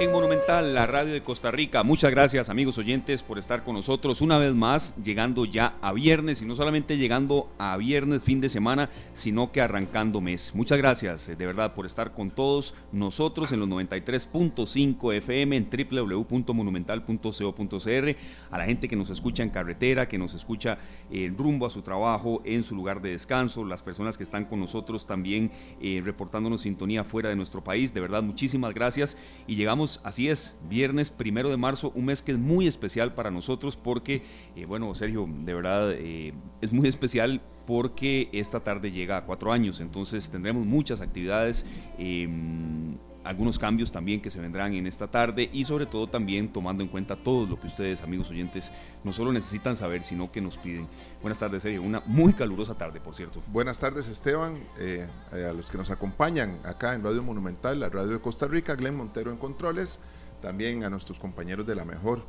en Monumental, la radio de Costa Rica. Muchas gracias amigos oyentes por estar con nosotros una vez más, llegando ya a viernes y no solamente llegando a viernes fin de semana, sino que arrancando mes. Muchas gracias eh, de verdad por estar con todos nosotros en los 93.5 FM en www.monumental.co.cr, a la gente que nos escucha en carretera, que nos escucha en rumbo a su trabajo, en su lugar de descanso, las personas que están con nosotros también eh, reportándonos sintonía fuera de nuestro país. De verdad, muchísimas gracias y llegamos así es, viernes primero de marzo, un mes que es muy especial para nosotros porque, eh, bueno, Sergio, de verdad eh, es muy especial porque esta tarde llega a cuatro años, entonces tendremos muchas actividades. Em, algunos cambios también que se vendrán en esta tarde y sobre todo también tomando en cuenta todo lo que ustedes, amigos oyentes, no solo necesitan saber, sino que nos piden. Buenas tardes, Sergio. Una muy calurosa tarde, por cierto. Buenas tardes, Esteban. Eh, a los que nos acompañan acá en Radio Monumental, la radio de Costa Rica, Glenn Montero en Controles, también a nuestros compañeros de la Mejor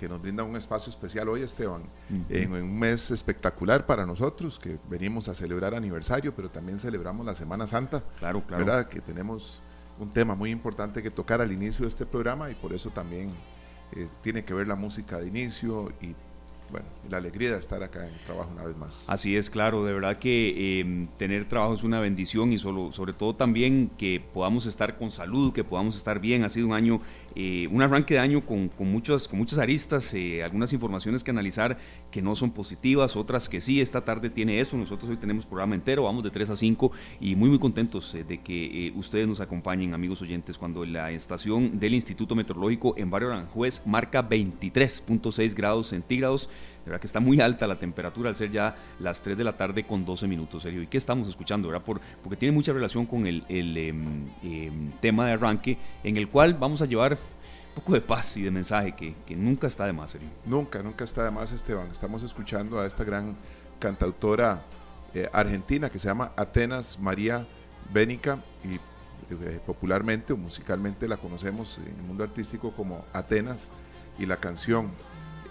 que nos brindan un espacio especial hoy, Esteban, en, un mes espectacular para nosotros, que venimos a celebrar aniversario, pero también celebramos la Semana Santa. Claro, claro. ¿Verdad? Que tenemos un tema muy importante que tocar al inicio de este programa y por eso también eh, tiene que ver la música de inicio y bueno, la alegría de estar acá en trabajo una vez más. Así es, claro, de verdad que em, tener trabajo es una bendición y solo, sobre todo también que podamos estar con salud, que podamos estar bien. Ha sido un año eh, un arranque de año con, muchas, con muchas aristas, eh, algunas informaciones que analizar que no son positivas, otras que sí, esta tarde tiene eso, nosotros hoy tenemos programa entero, vamos de 3 a 5 y muy muy contentos eh, de que ustedes nos acompañen, amigos oyentes, cuando la estación del Instituto Meteorológico en Barrio Aranjuez marca 23.6 grados centígrados, verdad que está muy alta la temperatura al ser ya las 3 de la tarde con 12 minutos, Sergio. ¿Y qué estamos escuchando? ¿verdad? Por, porque tiene mucha relación con el, em, em, tema de arranque, en el cual vamos a llevar un poco de paz y de mensaje que, que nunca está de más, Sergio. Nunca, nunca está de más, Esteban. Estamos escuchando a esta gran cantautora eh, argentina que se llama Atenas María Bénica y eh, popularmente o musicalmente la conocemos en el mundo artístico como Atenas y la canción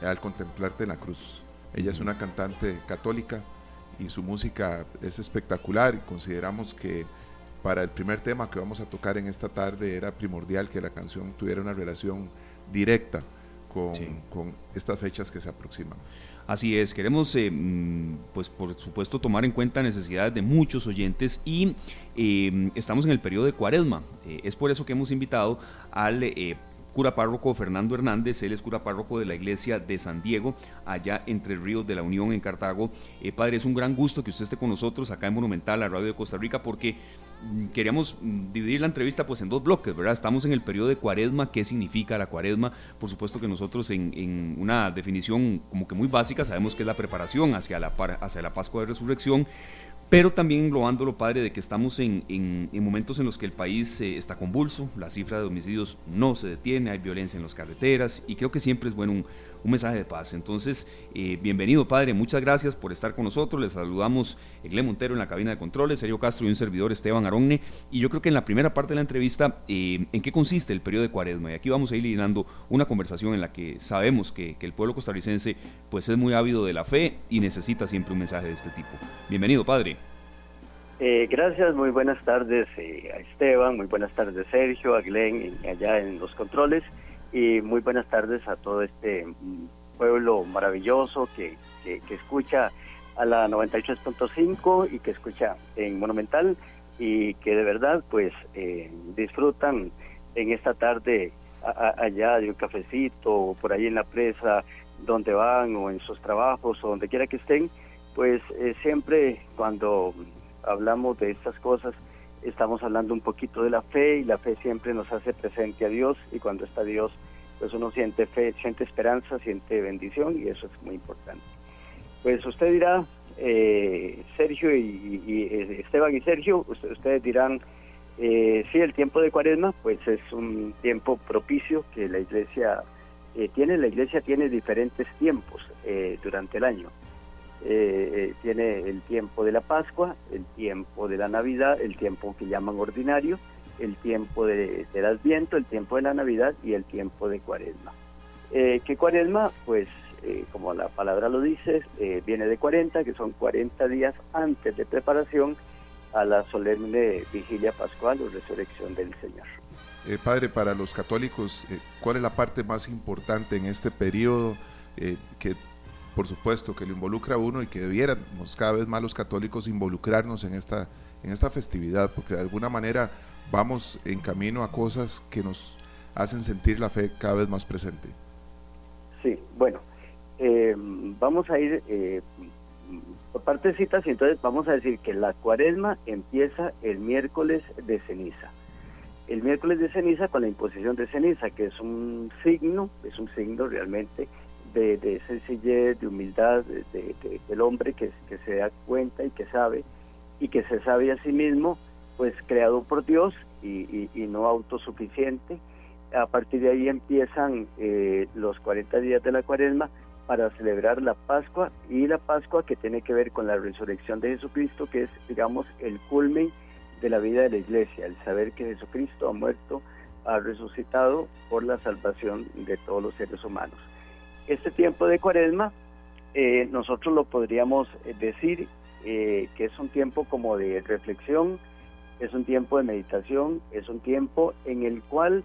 al contemplarte en la cruz. Ella es una cantante católica y su música es espectacular y consideramos que para el primer tema que vamos a tocar en esta tarde era primordial que la canción tuviera una relación directa con, con estas fechas que se aproximan. Así es, queremos, eh, mm, pues por supuesto, tomar en cuenta necesidades de muchos oyentes y eh, estamos en el periodo de cuaresma. Eh, es por eso que hemos invitado al cura párroco Fernando Hernández, él es cura párroco de la iglesia de San Diego, allá entre Ríos de la Unión en Cartago. Eh, padre, es un gran gusto que usted esté con nosotros acá en Monumental, la radio de Costa Rica, porque mm, queríamos mm, dividir la entrevista pues en dos bloques, ¿verdad? Estamos en el periodo de cuaresma, ¿qué significa la cuaresma? Por supuesto que nosotros en, en una definición como que muy básica sabemos que es la preparación hacia la, hacia la Pascua de Resurrección, pero también englobándolo, padre, de que estamos en, en, momentos en los que el país eh, está convulso, la cifra de homicidios no se detiene, hay violencia en las carreteras y creo que siempre es bueno un, un mensaje de paz. Entonces, eh, bienvenido, padre, muchas gracias por estar con nosotros. Les saludamos Egle Montero en la cabina de controles, Sergio Castro y un servidor Esteban Aronne. Y yo creo que en la primera parte de la entrevista, eh, ¿en qué consiste el periodo de cuaresma? Y aquí vamos a ir llenando una conversación en la que sabemos que, el pueblo costarricense pues es muy ávido de la fe y necesita siempre un mensaje de este tipo. Bienvenido, padre. Eh, gracias, muy buenas tardes a Esteban, muy buenas tardes Sergio, a Glenn allá en los controles y muy buenas tardes a todo este pueblo maravilloso que, que, escucha a la 93.5 y que escucha en Monumental y que de verdad pues eh, disfrutan en esta tarde allá de un cafecito o por ahí en la presa donde van o en sus trabajos o donde quiera que estén, pues eh, siempre cuando hablamos de estas cosas estamos hablando un poquito de la fe y la fe siempre nos hace presente a Dios y cuando está Dios pues uno siente fe, siente esperanza, siente bendición y eso es muy importante. Pues usted dirá, eh, Sergio y, eh, Esteban y Sergio, ustedes dirán, eh, sí, el tiempo de cuaresma pues es un tiempo propicio que la iglesia eh, tiene, la iglesia tiene diferentes tiempos durante el año. Eh, tiene el tiempo de la Pascua, el tiempo de la Navidad, el tiempo que llaman ordinario, el tiempo de, del Adviento, el tiempo de la Navidad y el tiempo de Cuaresma. Eh, ¿Qué Cuaresma? Pues eh, como la palabra lo dice, viene de 40, que son 40 días antes de preparación a la solemne vigilia pascual o resurrección del Señor. Eh, padre, para los católicos, eh, ¿cuál es la parte más importante en este periodo eh, que por supuesto que lo involucra a uno y que debiéramos cada vez más los católicos involucrarnos en esta, en esta festividad, porque de alguna manera vamos en camino a cosas que nos hacen sentir la fe cada vez más presente. Sí, bueno, vamos a ir por partecitas y entonces vamos a decir que la cuaresma empieza el miércoles de ceniza. El miércoles de ceniza con la imposición de ceniza, que es un signo, es un signo realmente de, sencillez, de humildad de, del hombre que, que se da cuenta y que sabe, y que se sabe a sí mismo, pues creado por Dios y, no autosuficiente. A partir de ahí empiezan eh, los 40 días de la cuaresma, para celebrar la Pascua y la Pascua que tiene que ver con la resurrección de Jesucristo, que es, digamos, el culmen de la vida de la iglesia, el saber que Jesucristo ha muerto, ha resucitado por la salvación de todos los seres humanos. Este tiempo de cuaresma, eh, nosotros lo podríamos eh, decir eh, que es un tiempo como de reflexión, es un tiempo de meditación, es un tiempo en el cual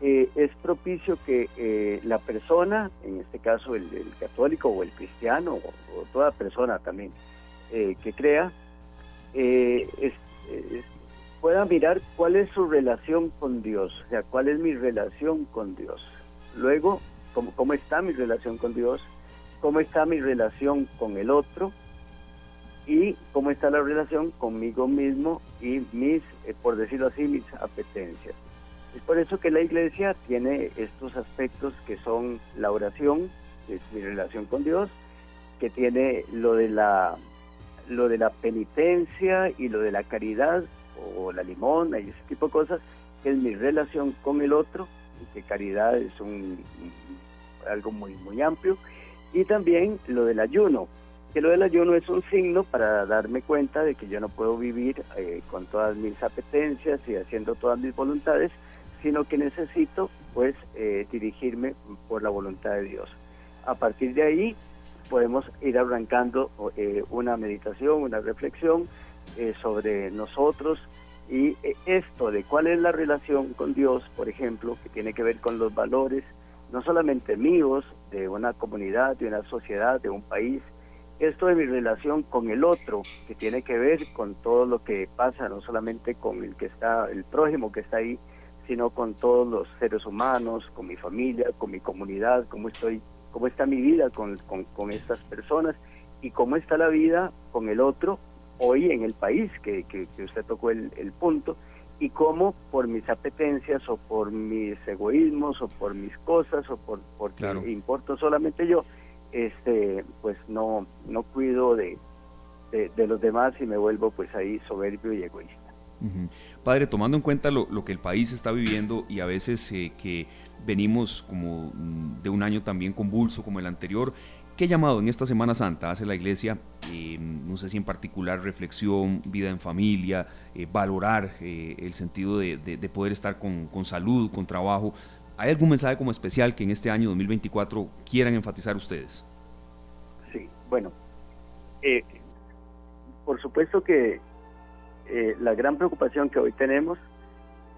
es propicio que la persona, en este caso el, católico o el cristiano o, toda persona también que crea, pueda mirar cuál es su relación con Dios, o sea, cuál es mi relación con Dios. Luego, cómo, está mi relación con Dios, cómo está mi relación con el otro y cómo está la relación conmigo mismo y mis, por decirlo así, mis apetencias. Es por eso que la iglesia tiene estos aspectos que son la oración, que es mi relación con Dios, que tiene lo de la lo de la penitencia y lo de la caridad o la limona y ese tipo de cosas, que es mi relación con el otro, y que caridad es un, algo muy muy amplio, y también lo del ayuno, que lo del ayuno es un signo para darme cuenta de que yo no puedo vivir eh, con todas mis apetencias y haciendo todas mis voluntades, sino que necesito pues eh, dirigirme por la voluntad de Dios. A partir de ahí podemos ir arrancando eh, una meditación, una reflexión eh, sobre nosotros y esto de cuál es la relación con Dios, por ejemplo, que tiene que ver con los valores, no solamente míos, de una comunidad, de una sociedad, de un país, esto de mi relación con el otro, que tiene que ver con todo lo que pasa, no solamente con el que está, el prójimo que está ahí, sino con todos los seres humanos, con mi familia, con mi comunidad, cómo estoy, cómo está mi vida con, con, estas personas y cómo está la vida con el otro hoy en el país, que, que, usted tocó el, el, punto, y cómo por mis apetencias o por mis egoísmos o por mis cosas o por porque importo solamente yo, este, pues no, no cuido de, de los demás y me vuelvo pues ahí soberbio y egoísta. Padre, tomando en cuenta lo, que el país está viviendo y a veces eh, que venimos como mm, de un año también convulso como el anterior, ¿qué llamado en esta Semana Santa hace la Iglesia? Eh, no sé si en particular reflexión, vida en familia, eh, valorar el sentido de, poder estar con, con salud, con trabajo. ¿Hay algún mensaje como especial que en este año 2024 quieran enfatizar ustedes? Sí, bueno, por supuesto que eh, la gran preocupación que hoy tenemos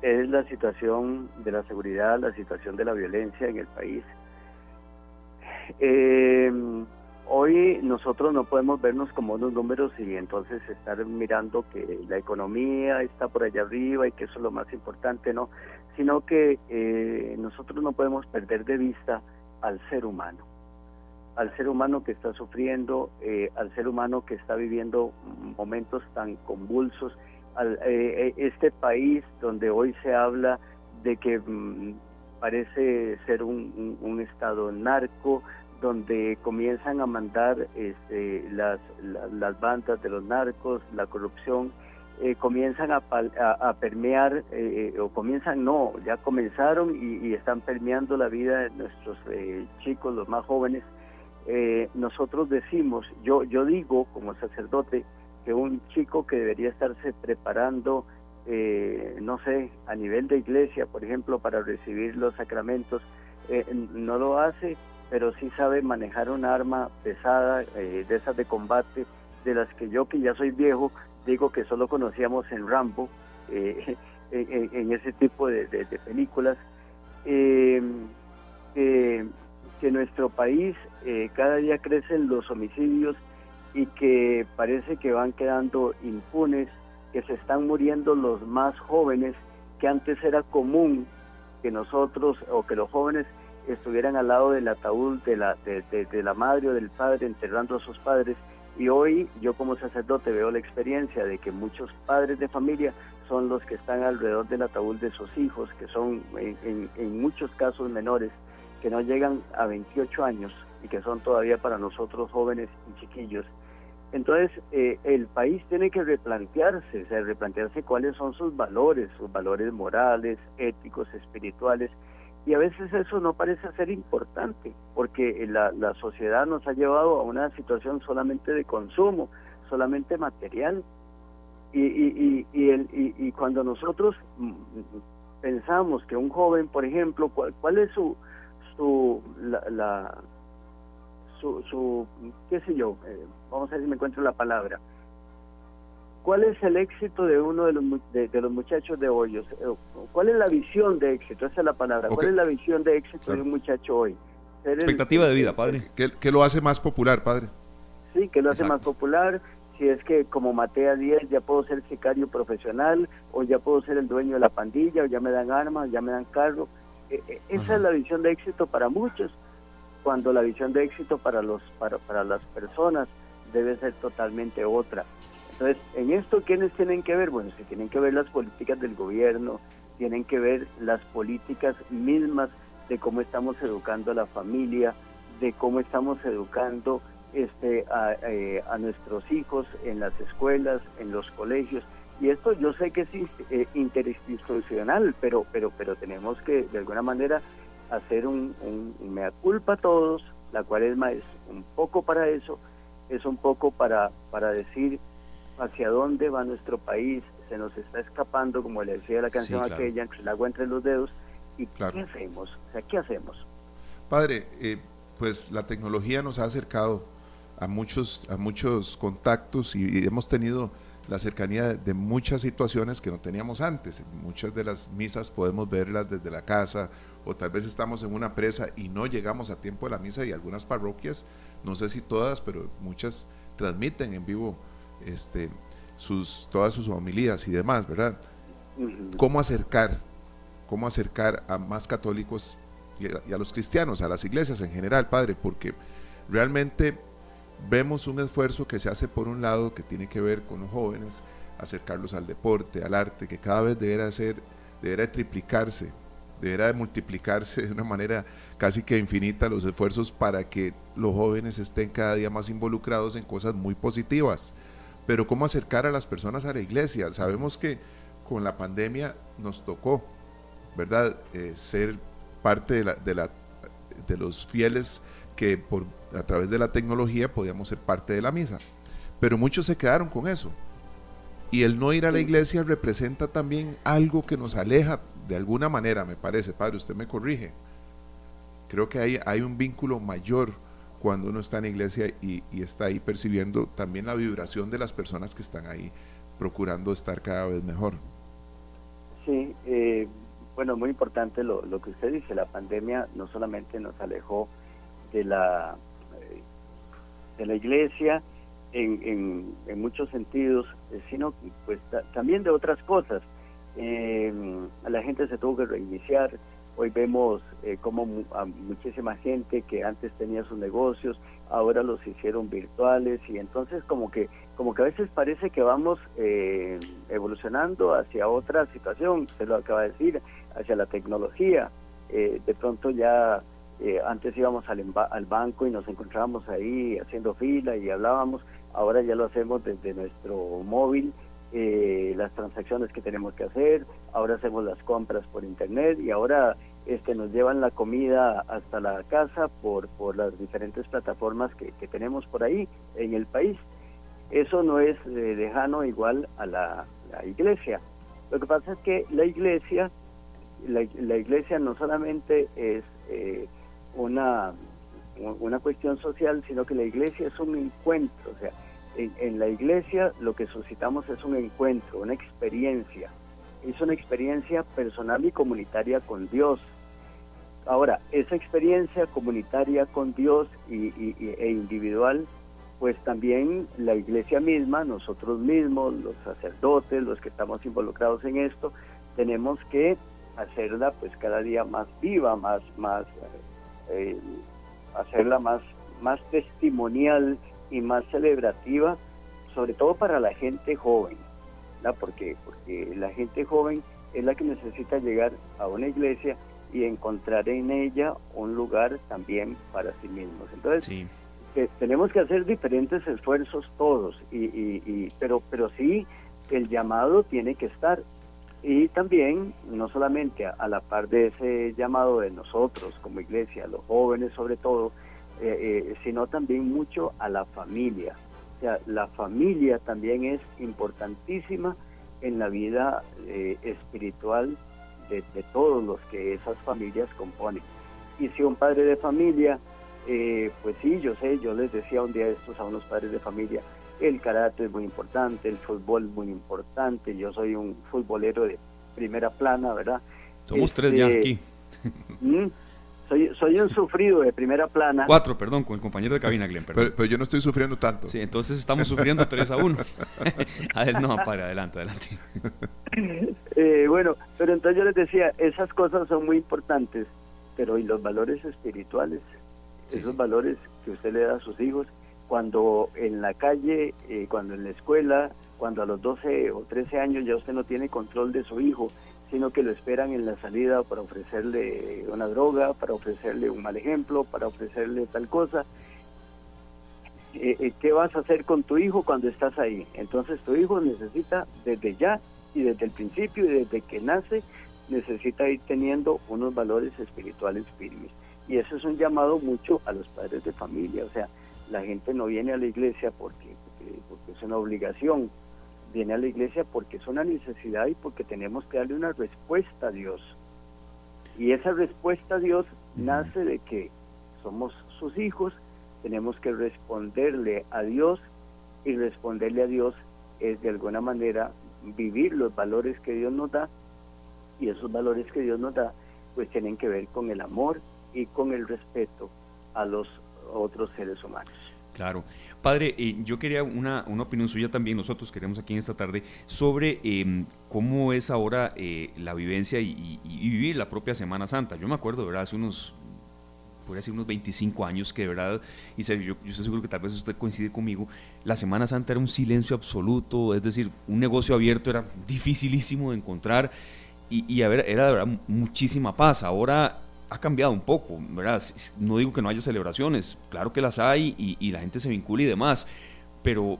es la situación de la seguridad, la situación de la violencia en el país. Eh, hoy nosotros no podemos vernos como unos números y entonces estar mirando que la economía está por allá arriba y que eso es lo más importante, no, sino que eh, nosotros no podemos perder de vista al ser humano. Al ser humano que está sufriendo, eh, al ser humano que está viviendo momentos tan convulsos, al, eh, eh, este país donde hoy se habla de que mm, parece ser un, estado narco, donde comienzan a mandar este, las, las, bandas de los narcos, la corrupción, comienzan a, a, permear, o comienzan, no, ya comenzaron y, y, están permeando la vida de nuestros chicos, los más jóvenes, eh, nosotros decimos, yo, yo digo como sacerdote, que un chico que debería estarse preparando, eh, no sé, a nivel de iglesia, por ejemplo, para recibir los sacramentos, eh, no lo hace, pero sí sabe manejar un arma pesada, de esas de combate, de las que yo que ya soy viejo, digo que solo conocíamos en Rambo, eh, en, ese tipo de, películas, eh, que nuestro país eh, cada día crecen los homicidios y que parece que van quedando impunes, que se están muriendo los más jóvenes, que antes era común que nosotros o que los jóvenes estuvieran al lado del ataúd de la, de, la madre o del padre enterrando a sus padres. Y hoy yo como sacerdote veo la experiencia de que muchos padres de familia son los que están alrededor del ataúd de sus hijos, que son en, muchos casos menores, que no llegan a 28 años y que son todavía para nosotros jóvenes y chiquillos. Entonces, eh, el país tiene que replantearse, o sea, replantearse cuáles son sus valores, sus valores morales, éticos, espirituales, y a veces eso no parece ser importante, porque la, la sociedad nos ha llevado a una situación solamente de consumo, solamente material, y, y, y, el, y, cuando nosotros mm, pensamos que un joven, por ejemplo, cuál, cuál es su, su, la su, su qué sé yo, eh, vamos a ver si me encuentro la palabra. ¿Cuál es el éxito de uno de los, de, los muchachos de hoy? ¿Cuál es la visión de éxito? Esa es la palabra. ¿Cuál es la visión de éxito de un muchacho hoy? Expectativa de vida, padre. ¿Qué, lo hace más popular, padre? Sí, que lo hace más popular. Si es que como maté a 10 ya puedo ser sicario profesional, o ya puedo ser el dueño de la pandilla, o ya me dan armas, ya me dan carro. E, e, esa es la visión de éxito para muchos cuando la visión de éxito para, los, para, para las personas debe ser totalmente otra. Entonces, en esto, ¿quiénes tienen que ver? Bueno, se tienen que ver las políticas del gobierno, tienen que ver las políticas mismas de cómo estamos educando a la familia, de cómo estamos educando este, a, eh, nuestros hijos en las escuelas, en los colegios. Y esto yo sé que es eh, interinstitucional, pero, pero, pero tenemos que de alguna manera hacer un, un, mea culpa a todos, la cuaresma es un poco para eso, es un poco para, para decir hacia dónde va nuestro país, se nos está escapando, como le decía la canción aquella, entre el agua entre los dedos, y ¿qué hacemos? O sea, ¿qué hacemos? Padre, eh, pues la tecnología nos ha acercado a muchos, a muchos contactos y hemos tenido la cercanía de muchas situaciones que no teníamos antes. Muchas de las misas podemos verlas desde la casa o tal vez estamos en una presa y no llegamos a tiempo de la misa y algunas parroquias, no sé si todas, pero muchas transmiten en vivo este, sus, todas sus homilías y demás, ¿verdad? ¿Cómo acercar, cómo acercar a más católicos y a, y a los cristianos, a las iglesias en general, Padre? Porque realmente vemos un esfuerzo que se hace por un lado que tiene que ver con los jóvenes, acercarlos al deporte, al arte, que cada vez deberá ser, deberá triplicarse, deberá multiplicarse de una manera casi que infinita los esfuerzos para que los jóvenes estén cada día más involucrados en cosas muy positivas. Pero cómo acercar a las personas a la iglesia. Sabemos que con la pandemia nos tocó, ¿verdad? Eh, ser parte de, la, de, la, de los fieles que por, a través de la tecnología podíamos ser parte de la misa. Pero muchos se quedaron con eso. Y el no ir a la iglesia representa también algo que nos aleja de alguna manera, me parece, padre, usted me corrige. Creo que hay, hay un vínculo mayor cuando uno está en la iglesia y, está ahí percibiendo también la vibración de las personas que están ahí procurando estar cada vez mejor. Sí, eh, bueno, muy importante lo, que usted dice, la pandemia no solamente nos alejó de la, de la iglesia en, en, muchos sentidos, eh, sino pues también de otras cosas. Eh, la gente se tuvo que reiniciar. Hoy vemos eh, como a muchísima gente que antes tenía sus negocios, ahora los hicieron virtuales y entonces como que como que a veces parece que vamos eh, evolucionando hacia otra situación, se lo acaba de decir, hacia la tecnología. de pronto ya eh, antes íbamos al, al, banco y nos encontrábamos ahí haciendo fila y hablábamos, ahora ya lo hacemos desde nuestro móvil, eh, las transacciones que tenemos que hacer, ahora hacemos las compras por internet y ahora este, nos llevan la comida hasta la casa por, por las diferentes plataformas que, tenemos por ahí en el país. Eso no es eh, lejano igual a la, iglesia. Lo que pasa es que la iglesia, la, la iglesia no solamente es una, una cuestión social, sino que la iglesia es un encuentro, o sea, en, la iglesia lo que suscitamos es un encuentro, una experiencia. Es una experiencia personal y comunitaria con Dios. Ahora, esa experiencia comunitaria con Dios y, e individual, pues también la iglesia misma, nosotros mismos, los sacerdotes, los que estamos involucrados en esto, tenemos que hacerla pues cada día más viva, más, más, eh, hacerla más, más testimonial y más celebrativa, sobre todo para la gente joven, ¿no? porque porque la gente joven es la que necesita llegar a una iglesia y encontrar en ella un lugar también para sí mismos. Entonces, tenemos que hacer diferentes esfuerzos todos, y, y, pero, pero sí el llamado tiene que estar. Y también, no solamente a, la par de ese llamado de nosotros como iglesia, los jóvenes sobre todo, eh, eh, sino también mucho a la familia. O sea, la familia también es importantísima en la vida eh, espiritual de, todos los que esas familias componen. Y si un padre de familia, pues sí, yo sé, yo les decía un día estos a unos padres de familia, el karate es muy importante, el fútbol es muy importante, yo soy un futbolero de primera plana, ¿verdad? Somos tres ya este, aquí. ¿Mm? Soy, soy un sufrido de primera plana. Cuatro, perdón, con el compañero de cabina, Glenn. Pero, yo no estoy sufriendo tanto. Sí, entonces estamos sufriendo 3 a 1. no, para, adelante, adelante. Eh, bueno, pero entonces yo les decía, esas cosas son muy importantes, pero ¿y los valores espirituales? esos valores que usted le da a sus hijos, cuando en la calle, eh, cuando en la escuela, cuando a los 12 o 13 años ya usted no tiene control de su hijo, sino que lo esperan en la salida para ofrecerle una droga, para ofrecerle un mal ejemplo, para ofrecerle tal cosa. Eh, eh, ¿Qué vas a hacer con tu hijo cuando estás ahí? Entonces tu hijo necesita desde ya y desde el principio y desde que nace, necesita ir teniendo unos valores espirituales firmes. Y eso es un llamado mucho a los padres de familia. O sea, la gente no viene a la iglesia porque, porque es una obligación, viene a la iglesia porque es una necesidad y porque tenemos que darle una respuesta a Dios. Y esa respuesta a Dios nace de que somos sus hijos, tenemos que responderle a Dios y responderle a Dios es de alguna manera vivir los valores que Dios nos da y esos valores que Dios nos da pues tienen que ver con el amor y con el respeto a los otros seres humanos. Claro. Padre, eh, yo quería una, una, opinión suya también, nosotros queremos aquí en esta tarde, sobre em, cómo es ahora eh, la vivencia y, vivir la propia Semana Santa. Yo me acuerdo, ¿verdad? Hace unos, podría decir unos 25 años que de verdad, y yo, yo estoy seguro que tal vez usted coincide conmigo, la Semana Santa era un silencio absoluto, es decir, un negocio abierto era dificilísimo de encontrar y, y a ver, era de verdad muchísima paz. Ahora ha cambiado un poco, ¿verdad? No digo que no haya celebraciones, claro que las hay y, la gente se vincula y demás, pero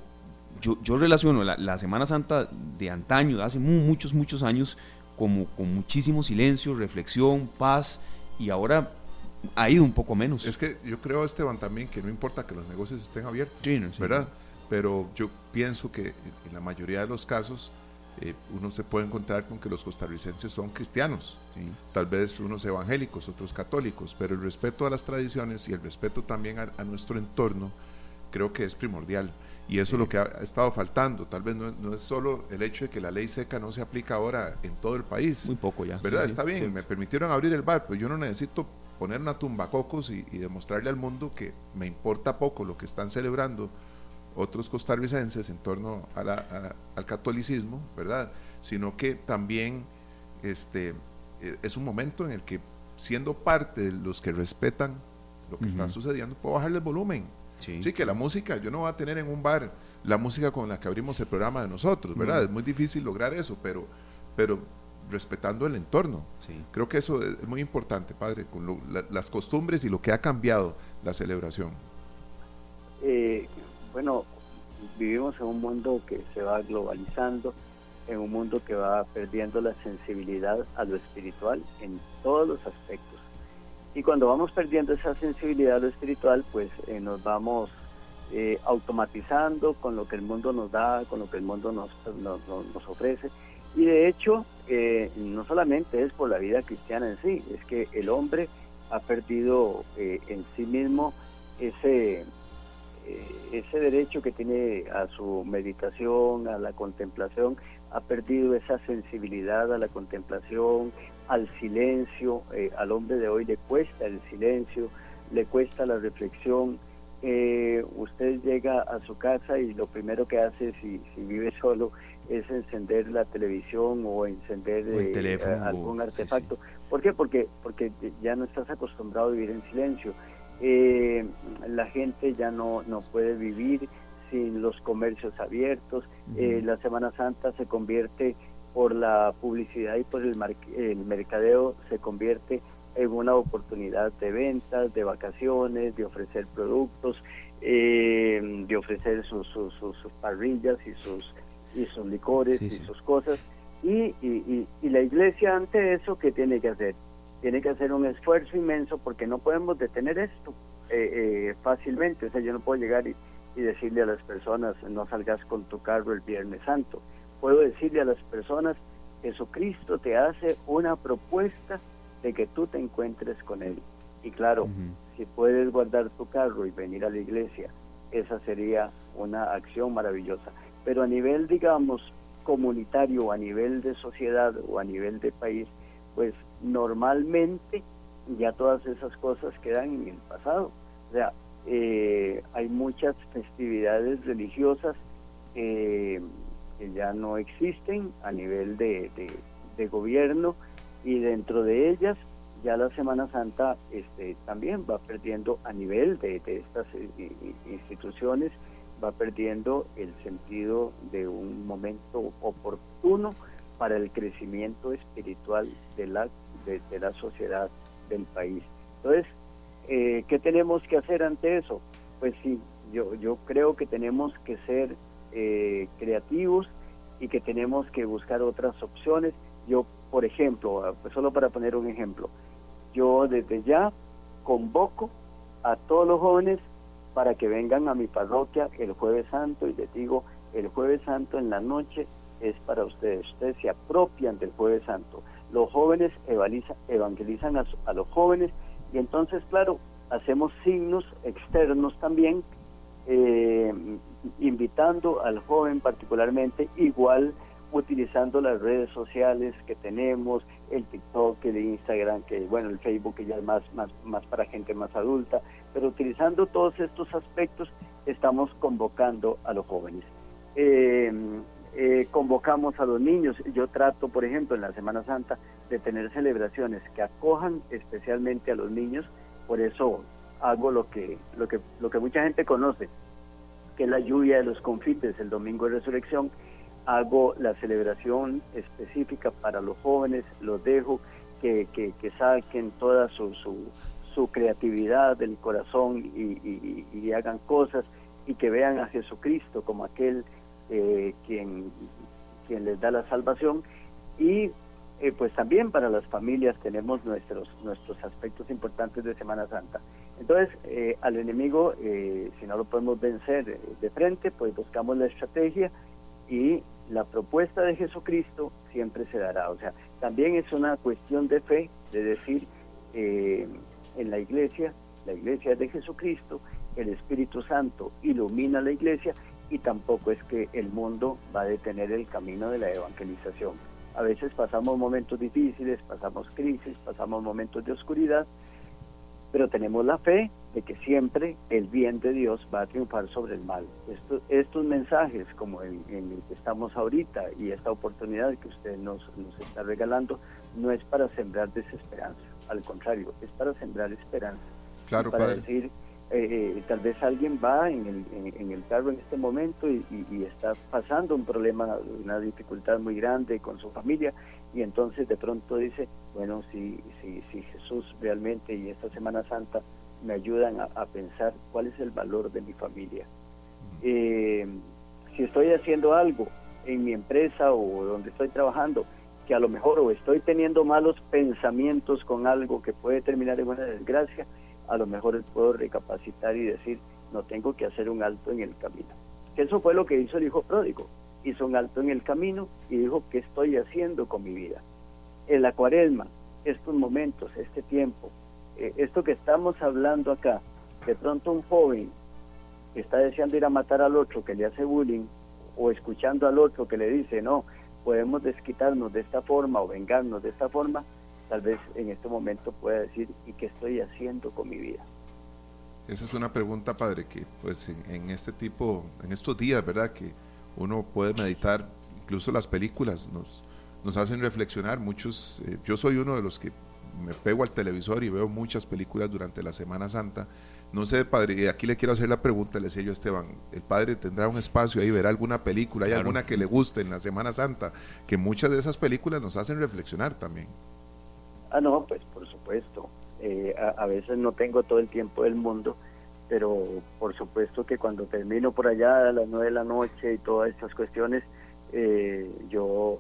yo, yo relaciono la, Semana Santa de antaño, de hace muchos, muchos años, como con muchísimo silencio, reflexión, paz, y ahora ha ido un poco menos. Es que yo creo, Esteban, también que no importa que los negocios estén abiertos, ¿verdad? Pero yo pienso que en la mayoría de los casos eh, uno se puede encontrar con que los costarricenses son cristianos, tal vez unos evangélicos, otros católicos, pero el respeto a las tradiciones y el respeto también a, nuestro entorno creo que es primordial. Y eso es lo que ha, estado faltando. Tal vez no, es solo el hecho de que la ley seca no se aplica ahora en todo el país. Muy poco ya. ¿Verdad? Está bien, me permitieron abrir el bar, pero yo no necesito poner una tumba cocos y, y demostrarle al mundo que me importa poco lo que están celebrando otros costarricenses en torno al catolicismo, ¿verdad? Sino que también este, e, es un momento en el que, siendo parte de los que respetan lo que está sucediendo, puedo bajarle el volumen. Sí. que la música, yo no voy a tener en un bar la música con la que abrimos el programa de nosotros, ¿verdad? Es muy difícil lograr eso, pero, pero respetando el entorno. Creo que eso es muy importante, padre, con las costumbres y lo que ha cambiado la celebración. Eh, bueno, vivimos en un mundo que se va globalizando, en un mundo que va perdiendo la sensibilidad a lo espiritual en todos los aspectos. Y cuando vamos perdiendo esa sensibilidad a lo espiritual, pues eh, nos vamos eh, automatizando con lo que el mundo nos da, con lo que el mundo nos, nos, ofrece. Y de hecho, eh, no solamente es por la vida cristiana en sí, es que el hombre ha perdido en sí mismo ese, ese derecho que tiene a su meditación, a la contemplación, ha perdido esa sensibilidad a la contemplación, al silencio. Eh, al hombre de hoy le cuesta el silencio, le cuesta la reflexión. Eh, usted llega a su casa y lo primero que hace si, si vive solo es encender la televisión o encender eh, algún artefacto. ¿Por qué? Porque, porque ya no estás acostumbrado a vivir en silencio. La gente ya no, no puede vivir sin los comercios abiertos. la Semana Santa se convierte por la publicidad y por el, el mercadeo se convierte en una oportunidad de ventas, de vacaciones, de ofrecer productos, eh, de ofrecer sus, sus, parrillas y sus, y sus licores y sus cosas. Y, y, y, la iglesia ante eso, ¿qué tiene que hacer? Tiene que hacer un esfuerzo inmenso porque no podemos detener esto eh, eh, fácilmente. O sea, yo no puedo llegar y, y decirle a las personas, no salgas con tu carro el Viernes Santo puedo decirle a las personas, Jesucristo te hace una propuesta de que tú te encuentres con Él. Y claro, si puedes guardar tu carro y venir a la iglesia, esa sería una acción maravillosa. Pero a nivel, digamos, comunitario, a nivel de sociedad o a nivel de país, pues normalmente ya todas esas cosas quedan en el pasado. O sea, eh, hay muchas festividades religiosas eh, que ya no existen a nivel de, gobierno y dentro de ellas ya la Semana Santa este, también va perdiendo a nivel de, estas eh, instituciones, va perdiendo el sentido de un momento oportuno para el crecimiento espiritual de la, de, la sociedad del país. Entonces, eh, ¿qué tenemos que hacer ante eso? Pues sí, yo, yo creo que tenemos que ser eh, creativos y que tenemos que buscar otras opciones. Yo, por ejemplo, ah, pues solo para poner un ejemplo, yo desde ya convoco a todos los jóvenes para que vengan a mi parroquia el jueves santo y les digo, el jueves santo en la noche es para ustedes, ustedes se apropian del jueves santo. Los jóvenes evangelizan a, a los jóvenes y entonces, claro, hacemos signos externos también eh, invitando al joven particularmente, igual utilizando las redes sociales que tenemos, el TikTok, el Instagram, que bueno, el Facebook que ya es más, más, más para gente más adulta, pero utilizando todos estos aspectos estamos convocando a los jóvenes. Eh, eh, convocamos a los niños. Yo trato, por ejemplo, en la Semana Santa de tener celebraciones que acojan especialmente a los niños, por eso hago lo que, lo que, lo que mucha gente conoce, que es la lluvia de los confites el domingo de resurrección. Hago la celebración específica para los jóvenes, los dejo que, que, saquen toda su, su, creatividad del corazón y, hagan cosas y que vean a Jesucristo como aquel eh, quien, quien les da la salvación y eh, pues también para las familias tenemos nuestros nuestros aspectos importantes de Semana Santa. Entonces, eh, al enemigo, eh, si no lo podemos vencer de frente, pues buscamos la estrategia y la propuesta de Jesucristo siempre se dará. O sea, también es una cuestión de fe, de decir, en la iglesia, la iglesia es de Jesucristo, el Espíritu Santo ilumina la iglesia y tampoco es que el mundo va a detener el camino de la evangelización a veces pasamos momentos difíciles, pasamos crisis, pasamos momentos de oscuridad, pero tenemos la fe de que siempre el bien de Dios va a triunfar sobre el mal. estos mensajes, como en, el que estamos ahorita y esta oportunidad que usted nos, nos está regalando, no es para sembrar desesperanza, al contrario, es para sembrar esperanza. Claro, para decir, eh, tal vez alguien va en el, en, el carro en este momento y, está pasando un problema, una dificultad muy grande con su familia y entonces de pronto dice, bueno, si, si, si Jesús realmente y esta Semana Santa me ayudan a, pensar cuál es el valor de mi familia. Eh, si estoy haciendo algo en mi empresa o donde estoy trabajando, que a lo mejor o estoy teniendo malos pensamientos con algo que puede terminar en una desgracia, a lo mejor puedo recapacitar y decir, no tengo que hacer un alto en el camino. Eso fue lo que hizo el hijo pródigo. Hizo un alto en el camino y dijo, ¿qué estoy haciendo con mi vida? En la estos momentos, este tiempo, eh, esto que estamos hablando acá, de pronto un joven que está deseando ir a matar al otro que le hace bullying o escuchando al otro que le dice, no, podemos desquitarnos de esta forma o vengarnos de esta forma, tal vez en este momento pueda decir, ¿y qué estoy haciendo con mi vida? Esa es una pregunta, padre, que pues en, este tipo, en estos días, ¿verdad? Que uno puede meditar, incluso las películas nos, nos hacen reflexionar. Muchos, eh, yo soy uno de los que me pego al televisor y veo muchas películas durante la Semana Santa. No sé, padre, aquí le quiero hacer la pregunta, le decía yo a Esteban, ¿el padre tendrá un espacio ahí, verá alguna película, hay alguna que le guste en la Semana Santa? Que muchas de esas películas nos hacen reflexionar también. Ah, no, pues por supuesto. Eh, a, veces no tengo todo el tiempo del mundo, pero por supuesto que cuando termino por allá a las nueve de la noche y todas estas cuestiones, eh, yo,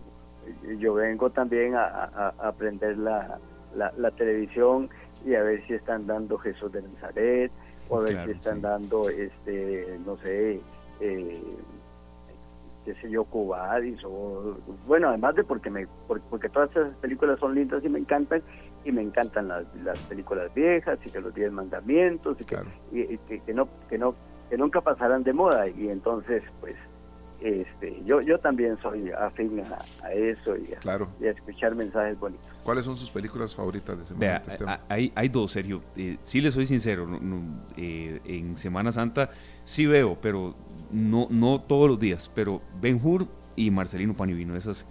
yo vengo también a, aprender la, la, televisión y a ver si están dando Jesús de Nazaret o a ver si están dando, este no sé, eh, qué sé yo, o bueno, además de porque me porque todas esas películas son lindas y me encantan, y me encantan las, las películas viejas y que los diez mandamientos y, que, que, no que no que nunca pasarán de moda y entonces pues este yo yo también soy afín a, eso y a, claro. y a, escuchar mensajes bonitos ¿Cuáles son sus películas favoritas de Semana Santa? Hay, hay dos, Sergio. Eh, sí le soy sincero, eh, en Semana Santa sí veo, pero no, no todos los días, pero Ben Hur y Marcelino Panivino, esas,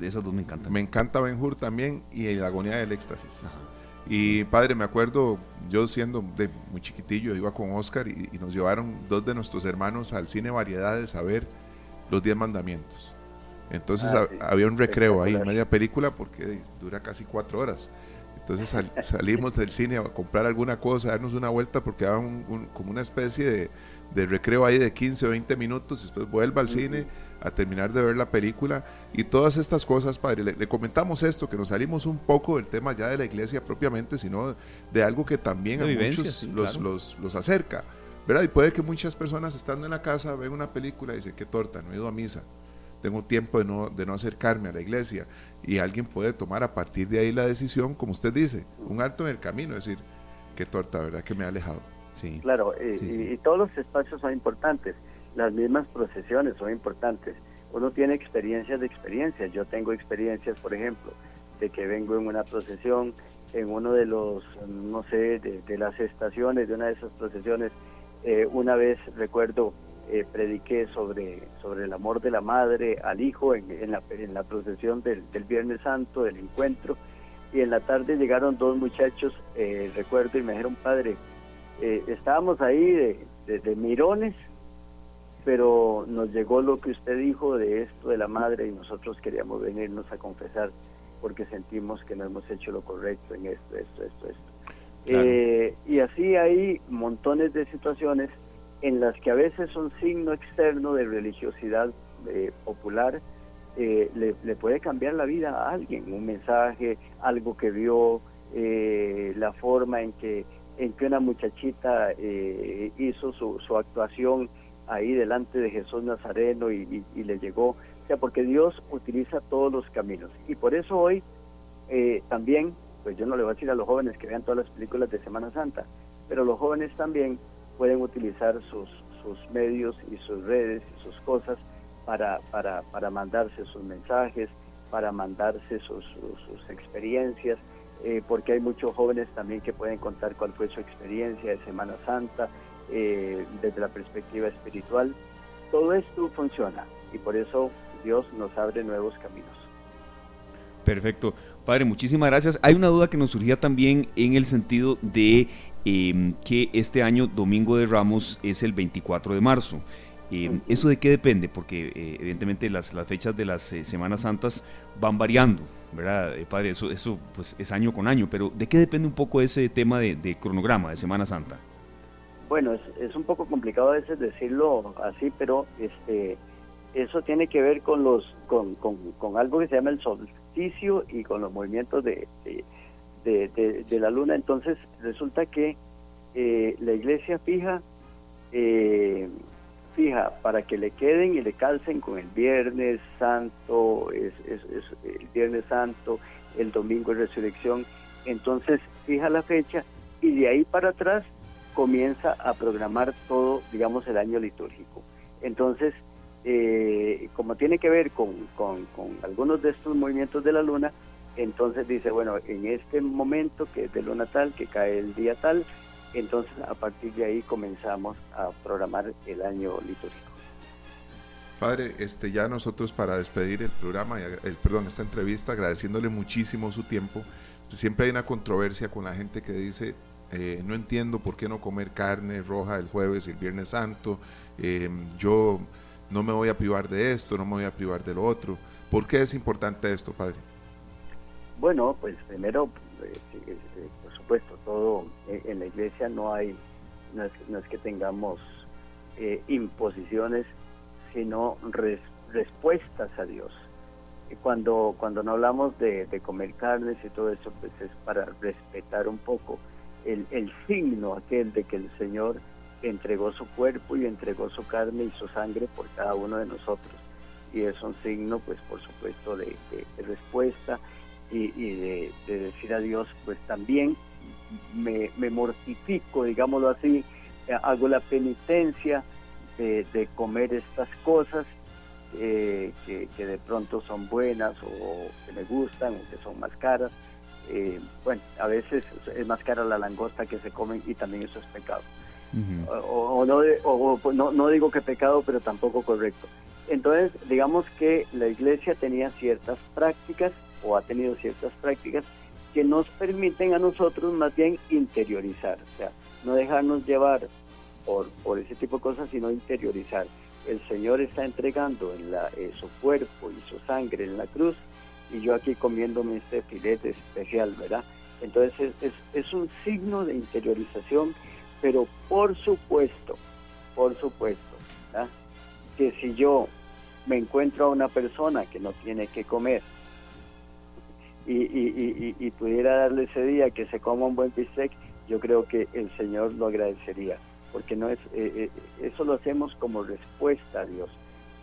esas dos me encantan. Me encanta Ben Hur también y La agonía del éxtasis. Y padre, me acuerdo, yo siendo de muy chiquitillo, iba con Oscar y, nos llevaron dos de nuestros hermanos al cine Variedades a ver los Diez Mandamientos. Entonces ah, había un recreo ahí, media película, porque dura casi cuatro horas. Entonces salimos del cine a comprar alguna cosa, a darnos una vuelta, porque había como una especie de, de recreo ahí de 15 o 20 minutos, y después vuelva al cine a terminar de ver la película y todas estas cosas, padre. Le, comentamos esto, que nos salimos un poco del tema ya de la iglesia propiamente, sino de algo que también a muchos los, los, los, acerca, ¿verdad? Y puede que muchas personas estando en la casa ven una película y dicen, qué torta, no he ido a misa, tengo tiempo de no, de no acercarme a la iglesia y alguien puede tomar a partir de ahí la decisión, como usted dice, un alto en el camino, es decir, qué torta, ¿verdad? Que me ha alejado. Claro, y, todos los espacios son importantes, las mismas procesiones son importantes. Uno tiene experiencias de experiencias. Yo tengo experiencias, por ejemplo, de que vengo en una procesión, en uno de los, no sé, de, las estaciones de una de esas procesiones. Eh, una vez recuerdo, eh, prediqué sobre, sobre el amor de la madre al hijo en, en, la, en la procesión del, del Viernes Santo, del encuentro. Y en la tarde llegaron dos muchachos, eh, recuerdo, y me dijeron, padre, eh, estábamos ahí de, mirones, pero nos llegó lo que usted dijo de esto de la madre y nosotros queríamos venirnos a confesar porque sentimos que no hemos hecho lo correcto en esto, esto, esto, esto. Eh, y así hay montones de situaciones en las que a veces un signo externo de religiosidad eh, popular le, le, puede cambiar la vida a alguien, un mensaje, algo que vio, la forma en que en que una muchachita eh, hizo su, su, actuación ahí delante de Jesús Nazareno y, le llegó. O sea, porque Dios utiliza todos los caminos. Y por eso hoy eh, también, pues yo no le voy a decir a los jóvenes que vean todas las películas de Semana Santa, pero los jóvenes también pueden utilizar sus, sus medios y sus redes y sus cosas para, para, para mandarse sus mensajes, para mandarse sus, sus experiencias eh, porque hay muchos jóvenes también que pueden contar cuál fue su experiencia de Semana Santa eh, desde la perspectiva espiritual. Todo esto funciona y por eso Dios nos abre nuevos caminos. Perfecto. Padre, muchísimas gracias. Hay una duda que nos surgía también en el sentido de em, que este año Domingo de Ramos es el 24 de marzo. Em, ¿Eso de qué depende? Porque eh, evidentemente las, las, fechas de las Semanas Santas van variando. ¿Verdad? Eh, padre, eso, eso pues, es año con año, pero ¿de qué depende un poco ese tema de, cronograma de Semana Santa? Bueno, es, es, un poco complicado a veces decirlo así, pero este eso tiene que ver con los con, con, algo que se llama el solsticio y con los movimientos de, de, de, la luna. Entonces resulta que eh, la iglesia fija eh, fija para que le queden y le calcen con el Viernes Santo, es, el Viernes Santo, el domingo de resurrección. Entonces fija la fecha y de ahí para atrás comienza a programar todo, digamos, el año litúrgico. Entonces, eh, como tiene que ver con, con, algunos de estos movimientos de la luna, entonces dice, bueno, en este momento que es de luna tal, que cae el día tal, entonces a partir de ahí comenzamos a programar el año litúrgico. Padre, este, ya nosotros para despedir el programa, el, perdón, esta entrevista, agradeciéndole muchísimo su tiempo, siempre hay una controversia con la gente que dice, eh, no entiendo por qué no comer carne roja el jueves y el viernes santo, eh, yo no me voy a privar de esto, no me voy a privar de lo otro. ¿Por qué es importante esto, Padre? Bueno, pues primero, eh, supuesto, todo en la iglesia no hay, no es, que tengamos imposiciones, sino respuestas a Dios cuando, cuando no hablamos de, comer carnes y todo eso, pues es para respetar un poco el, el signo aquel de que el Señor entregó su cuerpo y entregó su carne y su sangre por cada uno de nosotros. Y es un signo, pues por supuesto, de, respuesta y, de, decir a Dios, pues también me, me mortifico, digámoslo así, hago la penitencia de, de comer estas cosas eh, que, de pronto son buenas o que me gustan o que son más caras. Eh, bueno, a veces es más cara la langosta que se comen y también eso es pecado. o, no, pues, no, no digo que pecado, pero tampoco correcto. Entonces, digamos que la iglesia tenía ciertas prácticas o ha tenido ciertas prácticas que nos permiten a nosotros más bien interiorizar, o sea, no dejarnos llevar por, ese tipo de cosas, sino interiorizar el Señor está entregando en la, eh, su cuerpo y su sangre en la cruz y yo aquí comiéndome este filete especial, ¿verdad? Entonces es, es, un signo de interiorización, pero por supuesto, por supuesto, ¿verdad? que si yo me encuentro a una persona que no tiene que comer y, y, y, pudiera darle ese día que se coma un buen bistec, yo creo que el Señor lo agradecería porque no es eh, eh, eso lo hacemos como respuesta a Dios,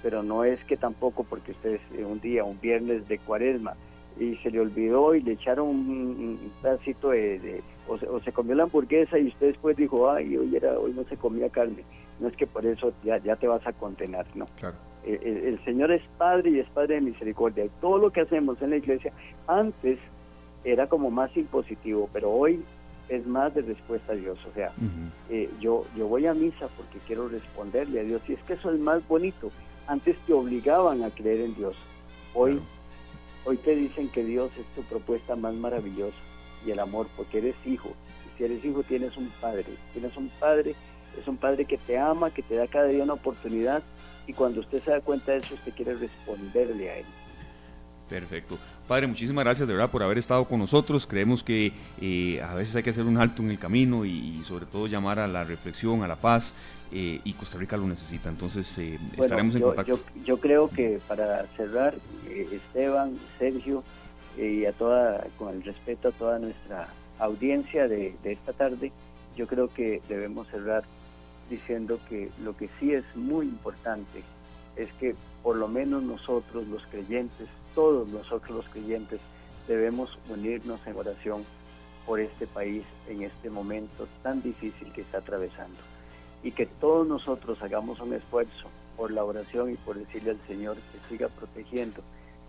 pero no es que tampoco porque ustedes eh, un día, un viernes de cuaresma, y se le olvidó y le echaron un, pedacito de, o, se, comió la hamburguesa y usted después dijo, ay, hoy, era, hoy no se comía carne. No es que por eso ya, ya te vas a condenar, no. El, el, Señor es Padre y es Padre de misericordia. Y todo lo que hacemos en la iglesia antes era como más impositivo, pero hoy es más de respuesta a Dios. O sea, eh, yo, yo voy a misa porque quiero responderle a Dios. Y es que eso es más bonito. Antes te obligaban a creer en Dios. Hoy, hoy te dicen que Dios es tu propuesta más maravillosa y el amor, porque eres hijo. Y si eres hijo, tienes un padre. Tienes un padre, es un padre que te ama, que te da cada día una oportunidad. Y cuando usted se da cuenta de eso, usted quiere responderle a él. Perfecto. Padre, muchísimas gracias de verdad por haber estado con nosotros. Creemos que eh, a veces hay que hacer un alto en el camino y, sobre todo llamar a la reflexión, a la paz, eh, y Costa Rica lo necesita. Entonces eh, estaremos en contacto. Yo, creo que para cerrar, Esteban, Sergio, y a toda, con el respeto a toda nuestra audiencia de, de esta tarde, yo creo que debemos cerrar diciendo que lo que sí es muy importante es que por lo menos nosotros los creyentes todos nosotros los creyentes debemos unirnos en oración por este país en este momento tan difícil que está atravesando. Y que todos nosotros hagamos un esfuerzo por la oración y por decirle al Señor que siga protegiendo.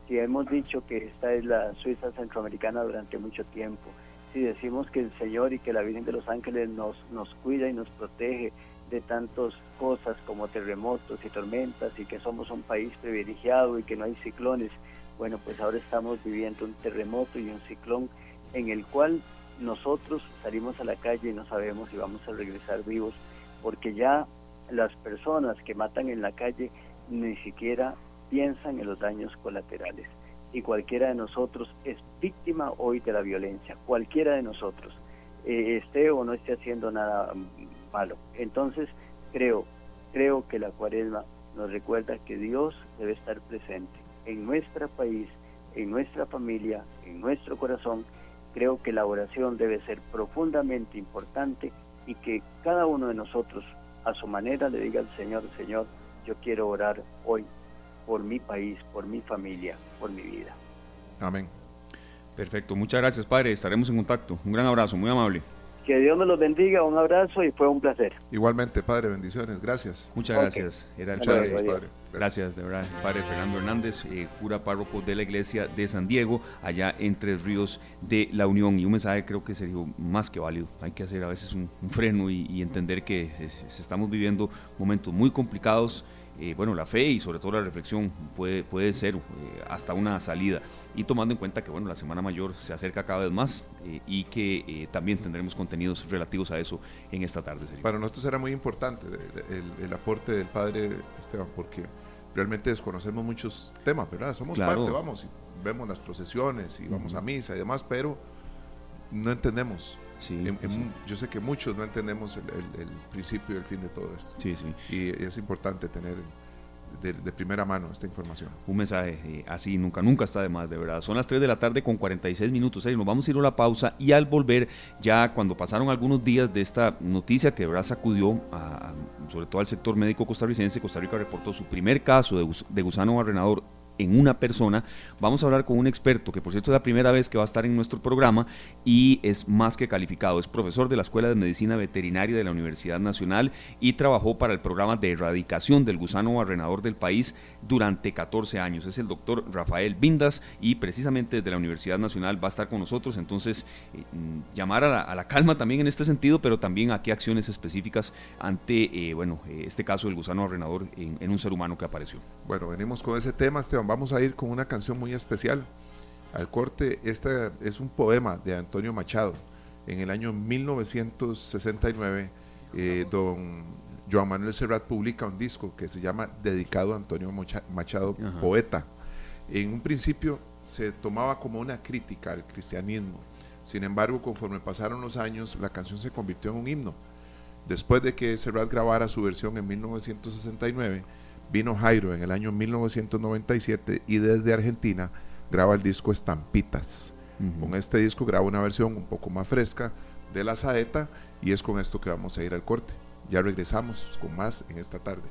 Si hemos dicho que esta es la Suiza centroamericana durante mucho tiempo, si decimos que el Señor y que la Virgen de los Ángeles nos, nos cuida y nos protege de tantas cosas como terremotos y tormentas y que somos un país privilegiado y que no hay ciclones, bueno, pues ahora estamos viviendo un terremoto y un ciclón en el cual nosotros salimos a la calle y no sabemos si vamos a regresar vivos, porque ya las personas que matan en la calle ni siquiera piensan en los daños colaterales. Y cualquiera de nosotros es víctima hoy de la violencia, cualquiera de nosotros, eh, esté o no esté haciendo nada malo. Entonces, creo, creo que la cuaresma nos recuerda que Dios debe estar presente en nuestro país, en nuestra familia, en nuestro corazón, creo que la oración debe ser profundamente importante y que cada uno de nosotros a su manera le diga al Señor, Señor, yo quiero orar hoy por mi país, por mi familia, por mi vida. Amén. Perfecto, muchas gracias Padre, estaremos en contacto. Un gran abrazo, muy amable. Que Dios me los bendiga, un abrazo y fue un placer. Igualmente, Padre, bendiciones, gracias. Muchas gracias. Era Muchas gracias, Padre. Gracias, de verdad, Padre Fernando Hernández, eh, cura párroco de la iglesia de San Diego, allá en Tres Ríos de la Unión. Y un mensaje creo que sería más que válido. Hay que hacer a veces un, freno y, entender que estamos viviendo momentos muy complicados. Eh, bueno, la fe y sobre todo la reflexión puede, puede ser eh, hasta una salida. Y tomando en cuenta que bueno, la Semana Mayor se acerca cada vez más eh, y que también tendremos contenidos relativos a eso en esta tarde. Para nosotros era muy importante el, aporte del Padre Esteban, porque realmente desconocemos muchos temas, ¿verdad? Somos parte, vamos, y vemos las procesiones y vamos a misa y demás, pero no entendemos yo sé que muchos no entendemos el, principio y el fin de todo esto. Sí, sí. Y es importante tener de, primera mano esta información. Un mensaje eh, así nunca, nunca está de más, de verdad. Son las 3 de la tarde con 46 minutos. nos vamos a ir a la pausa y al volver, ya cuando pasaron algunos días de esta noticia que de verdad sacudió sobre todo al sector médico costarricense, Costa Rica reportó su primer caso de, de gusano barrenador en una persona. Vamos a hablar con un experto que por cierto es la primera vez que va a estar en nuestro programa y es más que calificado. Es profesor de la Escuela de Medicina Veterinaria de la Universidad Nacional y trabajó para el programa de erradicación del gusano barrenador del país durante 14 años. Es el doctor Rafael Vindas y precisamente desde la Universidad Nacional va a estar con nosotros. Entonces, eh, mm, llamar a la, calma también en este sentido, pero también a qué acciones específicas ante, eh, bueno, eh, este caso del gusano barrenador en, un ser humano que apareció. Bueno, venimos con ese tema, Esteban vamos a ir con una canción muy especial. Al corte, este es un poema de Antonio Machado. En el año 1969, eh, don Joan Manuel Serrat publica un disco que se llama Dedicado a Antonio Machado, poeta. En un principio se tomaba como una crítica al cristianismo. Sin embargo, conforme pasaron los años, la canción se convirtió en un himno. Después de que Serrat grabara su versión en 1969, Vino Jairo en el año 1997 y desde Argentina graba el disco Estampitas. Con este disco graba una versión un poco más fresca de la saeta y es con esto que vamos a ir al corte. Ya regresamos con más en esta tarde.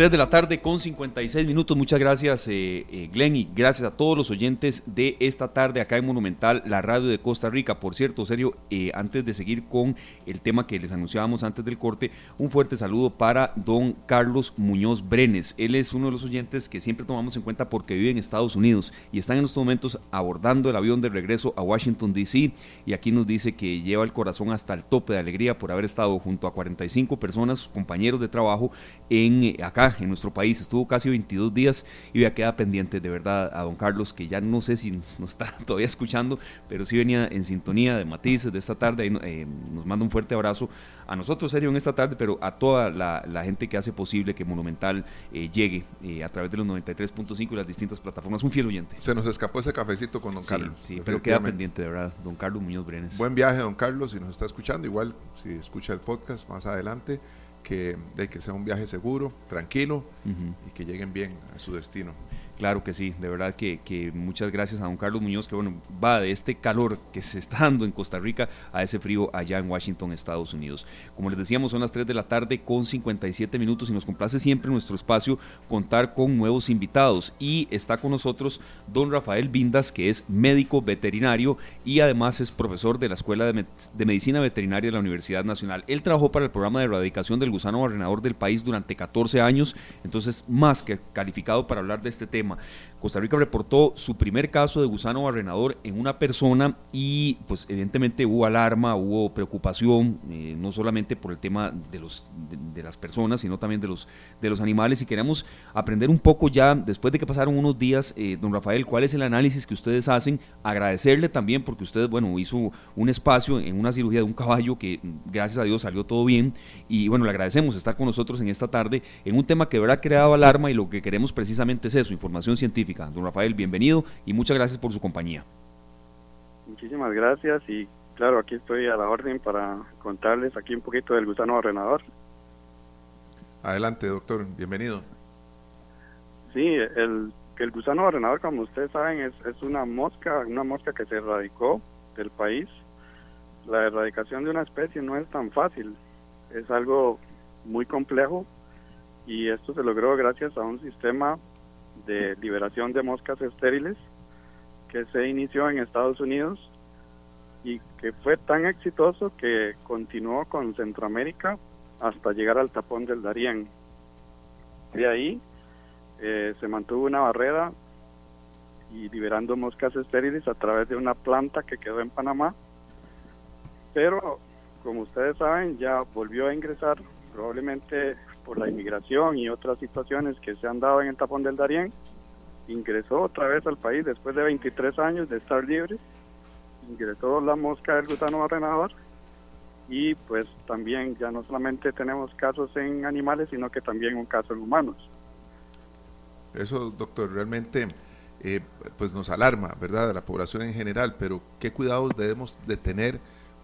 3 de la tarde con 56 minutos. Muchas gracias, eh, eh, Glenn, y gracias a todos los oyentes de esta tarde acá en Monumental, la radio de Costa Rica. Por cierto, serio, eh, antes de seguir con el tema que les anunciábamos antes del corte, un fuerte saludo para don Carlos Muñoz Brenes. Él es uno de los oyentes que siempre tomamos en cuenta porque vive en Estados Unidos y están en estos momentos abordando el avión de regreso a Washington, D.C. Y aquí nos dice que lleva el corazón hasta el tope de alegría por haber estado junto a 45 personas, compañeros de trabajo, en acá en nuestro país. Estuvo casi 22 días y ya queda pendiente de verdad a don Carlos, que ya no sé si nos, está todavía escuchando, pero sí venía en sintonía de matices de esta tarde. Eh, nos manda un fuerte abrazo a nosotros, serio, en esta tarde, pero a toda la, gente que hace posible que Monumental eh, llegue eh, a través de los 93.5 y las distintas plataformas. Un fiel oyente. Se nos escapó ese cafecito con don Carlos. Sí, pero queda pendiente, de verdad, don Carlos Muñoz Brenes. Buen viaje, don Carlos, si nos está escuchando, igual si escucha el podcast más adelante que, de que sea un viaje seguro, tranquilo y que lleguen bien a su destino. Claro que sí, de verdad que, muchas gracias a don Carlos Muñoz, que bueno, va de este calor que se está dando en Costa Rica a ese frío allá en Washington, Estados Unidos. Como les decíamos, son las 3 de la tarde con 57 minutos y nos complace siempre en nuestro espacio contar con nuevos invitados. Y está con nosotros don Rafael Vindas, que es médico veterinario y además es profesor de la Escuela de, Medicina Veterinaria de la Universidad Nacional. Él trabajó para el programa de erradicación del gusano barrenador del país durante 14 años, entonces más que calificado para hablar de este tema фильма. Costa Rica reportó su primer caso de gusano barrenador en una persona y pues evidentemente hubo alarma, hubo preocupación, eh, no solamente por el tema de, los, de, las personas, sino también de los, de los animales. Y queremos aprender un poco ya, después de que pasaron unos días, eh, don Rafael, cuál es el análisis que ustedes hacen, agradecerle también porque usted, bueno, hizo un espacio en una cirugía de un caballo que gracias a Dios salió todo bien. Y bueno, le agradecemos estar con nosotros en esta tarde en un tema que habrá creado alarma y lo que queremos precisamente es eso, información científica. Don Rafael, bienvenido y muchas gracias por su compañía. Muchísimas gracias y claro, aquí estoy a la orden para contarles aquí un poquito del gusano barrenador. Adelante, doctor, bienvenido. Sí, el, el gusano barrenador, como ustedes saben, es, es una mosca, una mosca que se erradicó del país. La erradicación de una especie no es tan fácil, es algo muy complejo y esto se logró gracias a un sistema de liberación de moscas estériles que se inició en Estados Unidos y que fue tan exitoso que continuó con Centroamérica hasta llegar al tapón del Darién. De ahí eh, se mantuvo una barrera y liberando moscas estériles a través de una planta que quedó en Panamá. Pero, como ustedes saben, ya volvió a ingresar, probablemente por la inmigración y otras situaciones que se han dado en el tapón del Darién. Ingresó otra vez al país después de 23 años de estar libre. Ingresó la mosca del gusano barrenador y pues también ya no solamente tenemos casos en animales, sino que también un caso en humanos. Eso, doctor, realmente eh, pues nos alarma, ¿verdad?, de la población en general, pero ¿qué cuidados debemos de tener?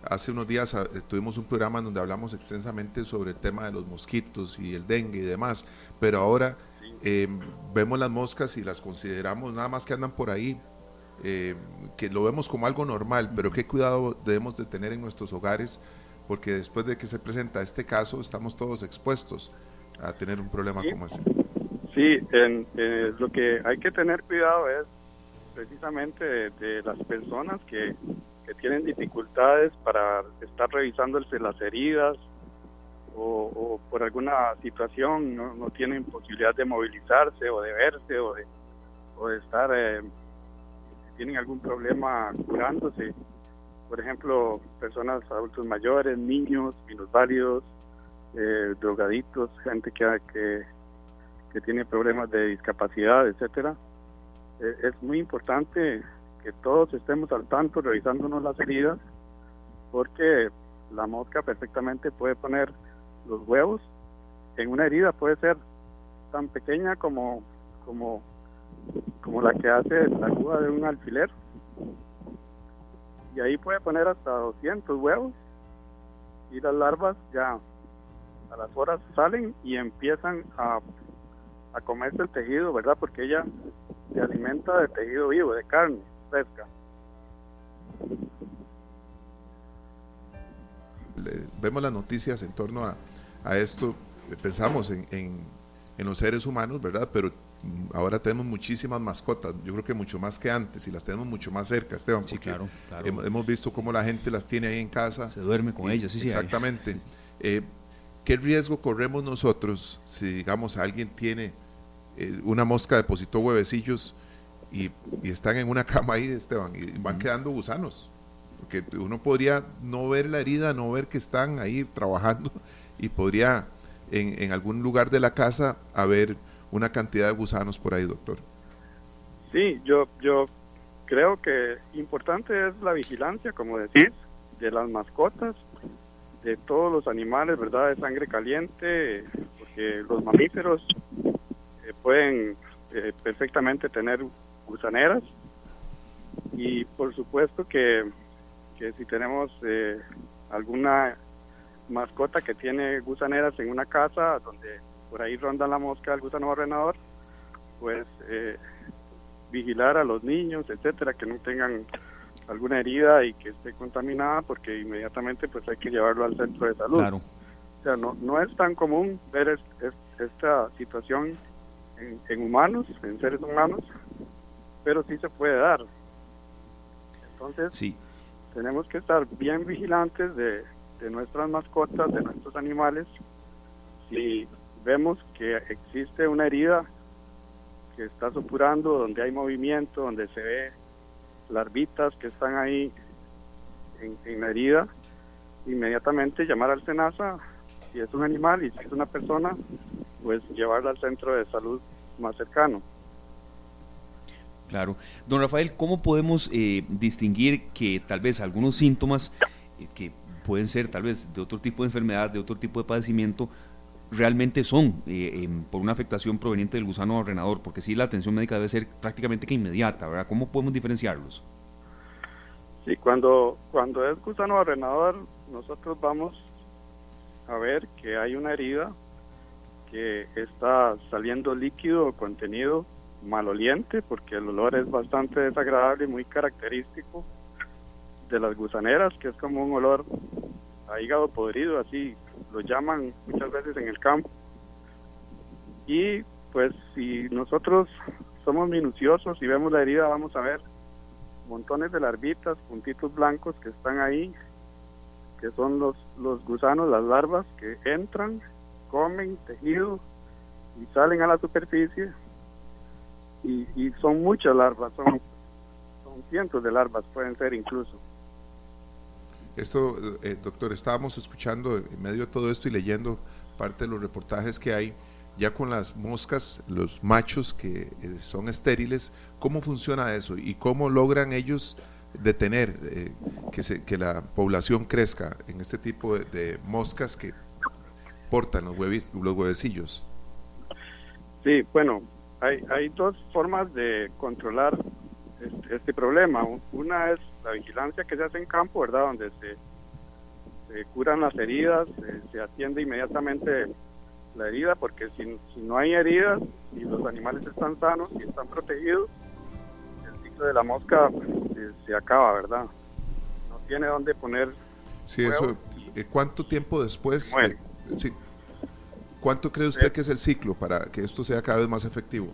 Hace unos días ah, tuvimos un programa donde hablamos extensamente sobre el tema de los mosquitos y el dengue y demás, pero ahora em, vemos las moscas y las consideramos nada más que andan por ahí, eh, que lo vemos como algo normal, pero ¿qué cuidado debemos de tener en nuestros hogares? Porque después de que se presenta este caso, estamos todos expuestos a tener un problema como ese. Sí, en, eh, lo que hay que tener cuidado es precisamente de, las personas que, tienen dificultades para estar revisándose las heridas o, por alguna situación no, tienen posibilidad de movilizarse o de verse o de, o de estar, eh, tienen algún problema curándose. Por ejemplo, personas adultos mayores, niños, minusválidos, eh, drogaditos, gente que, que que tiene problemas de discapacidad, etcétera. Eh, es muy importante que todos estemos al tanto revisándonos las heridas porque la mosca perfectamente puede poner los huevos en una herida puede ser tan pequeña como como como la que hace la aguja de un alfiler y ahí puede poner hasta 200 huevos y las larvas ya a las horas salen y empiezan a a comerse el tejido, ¿verdad? Porque ella se alimenta de tejido vivo, de carne fresca. Vemos las noticias en torno a, a esto, pensamos en, en, los seres humanos, ¿verdad? Pero ahora tenemos muchísimas mascotas, yo creo que mucho más que antes y las tenemos mucho más cerca, Esteban. Sí, claro, Hemos, visto cómo la gente las tiene ahí en casa. Se duerme con ellas, sí, sí. Exactamente. Eh, ¿Qué riesgo corremos nosotros si, digamos, alguien tiene eh, una mosca depositó huevecillos y, están en una cama ahí, Esteban, y van quedando gusanos. Porque uno podría no ver la herida, no ver que están ahí trabajando y podría en, en algún lugar de la casa haber una cantidad de gusanos por ahí, doctor. Sí, yo, yo creo que importante es la vigilancia, como decís, de las mascotas, de todos los animales, ¿verdad? De sangre caliente, porque los mamíferos pueden eh, perfectamente tener gusaneras y por supuesto que, que si tenemos eh, alguna mascota que tiene gusaneras en una casa donde por ahí ronda la mosca del gusano barrenador, pues eh, vigilar a los niños, etcétera, que no tengan alguna herida y que esté contaminada, porque inmediatamente pues hay que llevarlo al centro de salud. Claro. O sea, no, no es tan común ver esta situación en, humanos, en seres humanos, pero sí se puede dar. Entonces, sí. tenemos que estar bien vigilantes de, de nuestras mascotas, de nuestros animales. Si vemos que existe una herida que está supurando, donde hay movimiento, donde se ve larvitas que están ahí en, en la herida, inmediatamente llamar al SENASA, si es un animal y si es una persona, pues llevarla al centro de salud más cercano. Claro. Don Rafael, ¿cómo podemos eh, distinguir que tal vez algunos síntomas eh, que pueden ser tal vez de otro tipo de enfermedad, de otro tipo de padecimiento, realmente son eh, em, por una afectación proveniente del gusano ordenador? Porque sí, la atención médica debe ser prácticamente que inmediata, ¿verdad? ¿Cómo podemos diferenciarlos? Sí, cuando, cuando es gusano ordenador, nosotros vamos a ver que hay una herida que está saliendo líquido o contenido maloliente, porque el olor es bastante desagradable y muy característico de las gusaneras, que es como un olor a hígado podrido, así lo llaman muchas veces en el campo. Y pues si nosotros somos minuciosos y vemos la herida, vamos a ver montones de larvitas, puntitos blancos que están ahí, que son los, los gusanos, las larvas que entran, comen tejido y salen a la superficie. Y, y son muchas larvas, son, son cientos de larvas, pueden ser incluso. Esto, eh, doctor, estábamos escuchando en medio de todo esto y leyendo parte de los reportajes que hay, ya con las moscas, los machos que eh, son estériles, ¿cómo funciona eso y cómo logran ellos detener eh, que, se, que la población crezca en este tipo de, moscas que portan los, huevis, los huevecillos? Sí, bueno, hay, hay dos formas de controlar este, este, problema. Una es la vigilancia que se hace en campo, ¿verdad? Donde se, curan las heridas, se, atiende inmediatamente la herida, porque si, si no hay heridas y los animales están sanos y están protegidos, el ciclo de la mosca pues, se, acaba, ¿verdad? No tiene dónde poner. Sí, eso. Eh, ¿Cuánto tiempo después? sí. ¿Cuánto cree usted que es el ciclo para que esto sea cada vez más efectivo?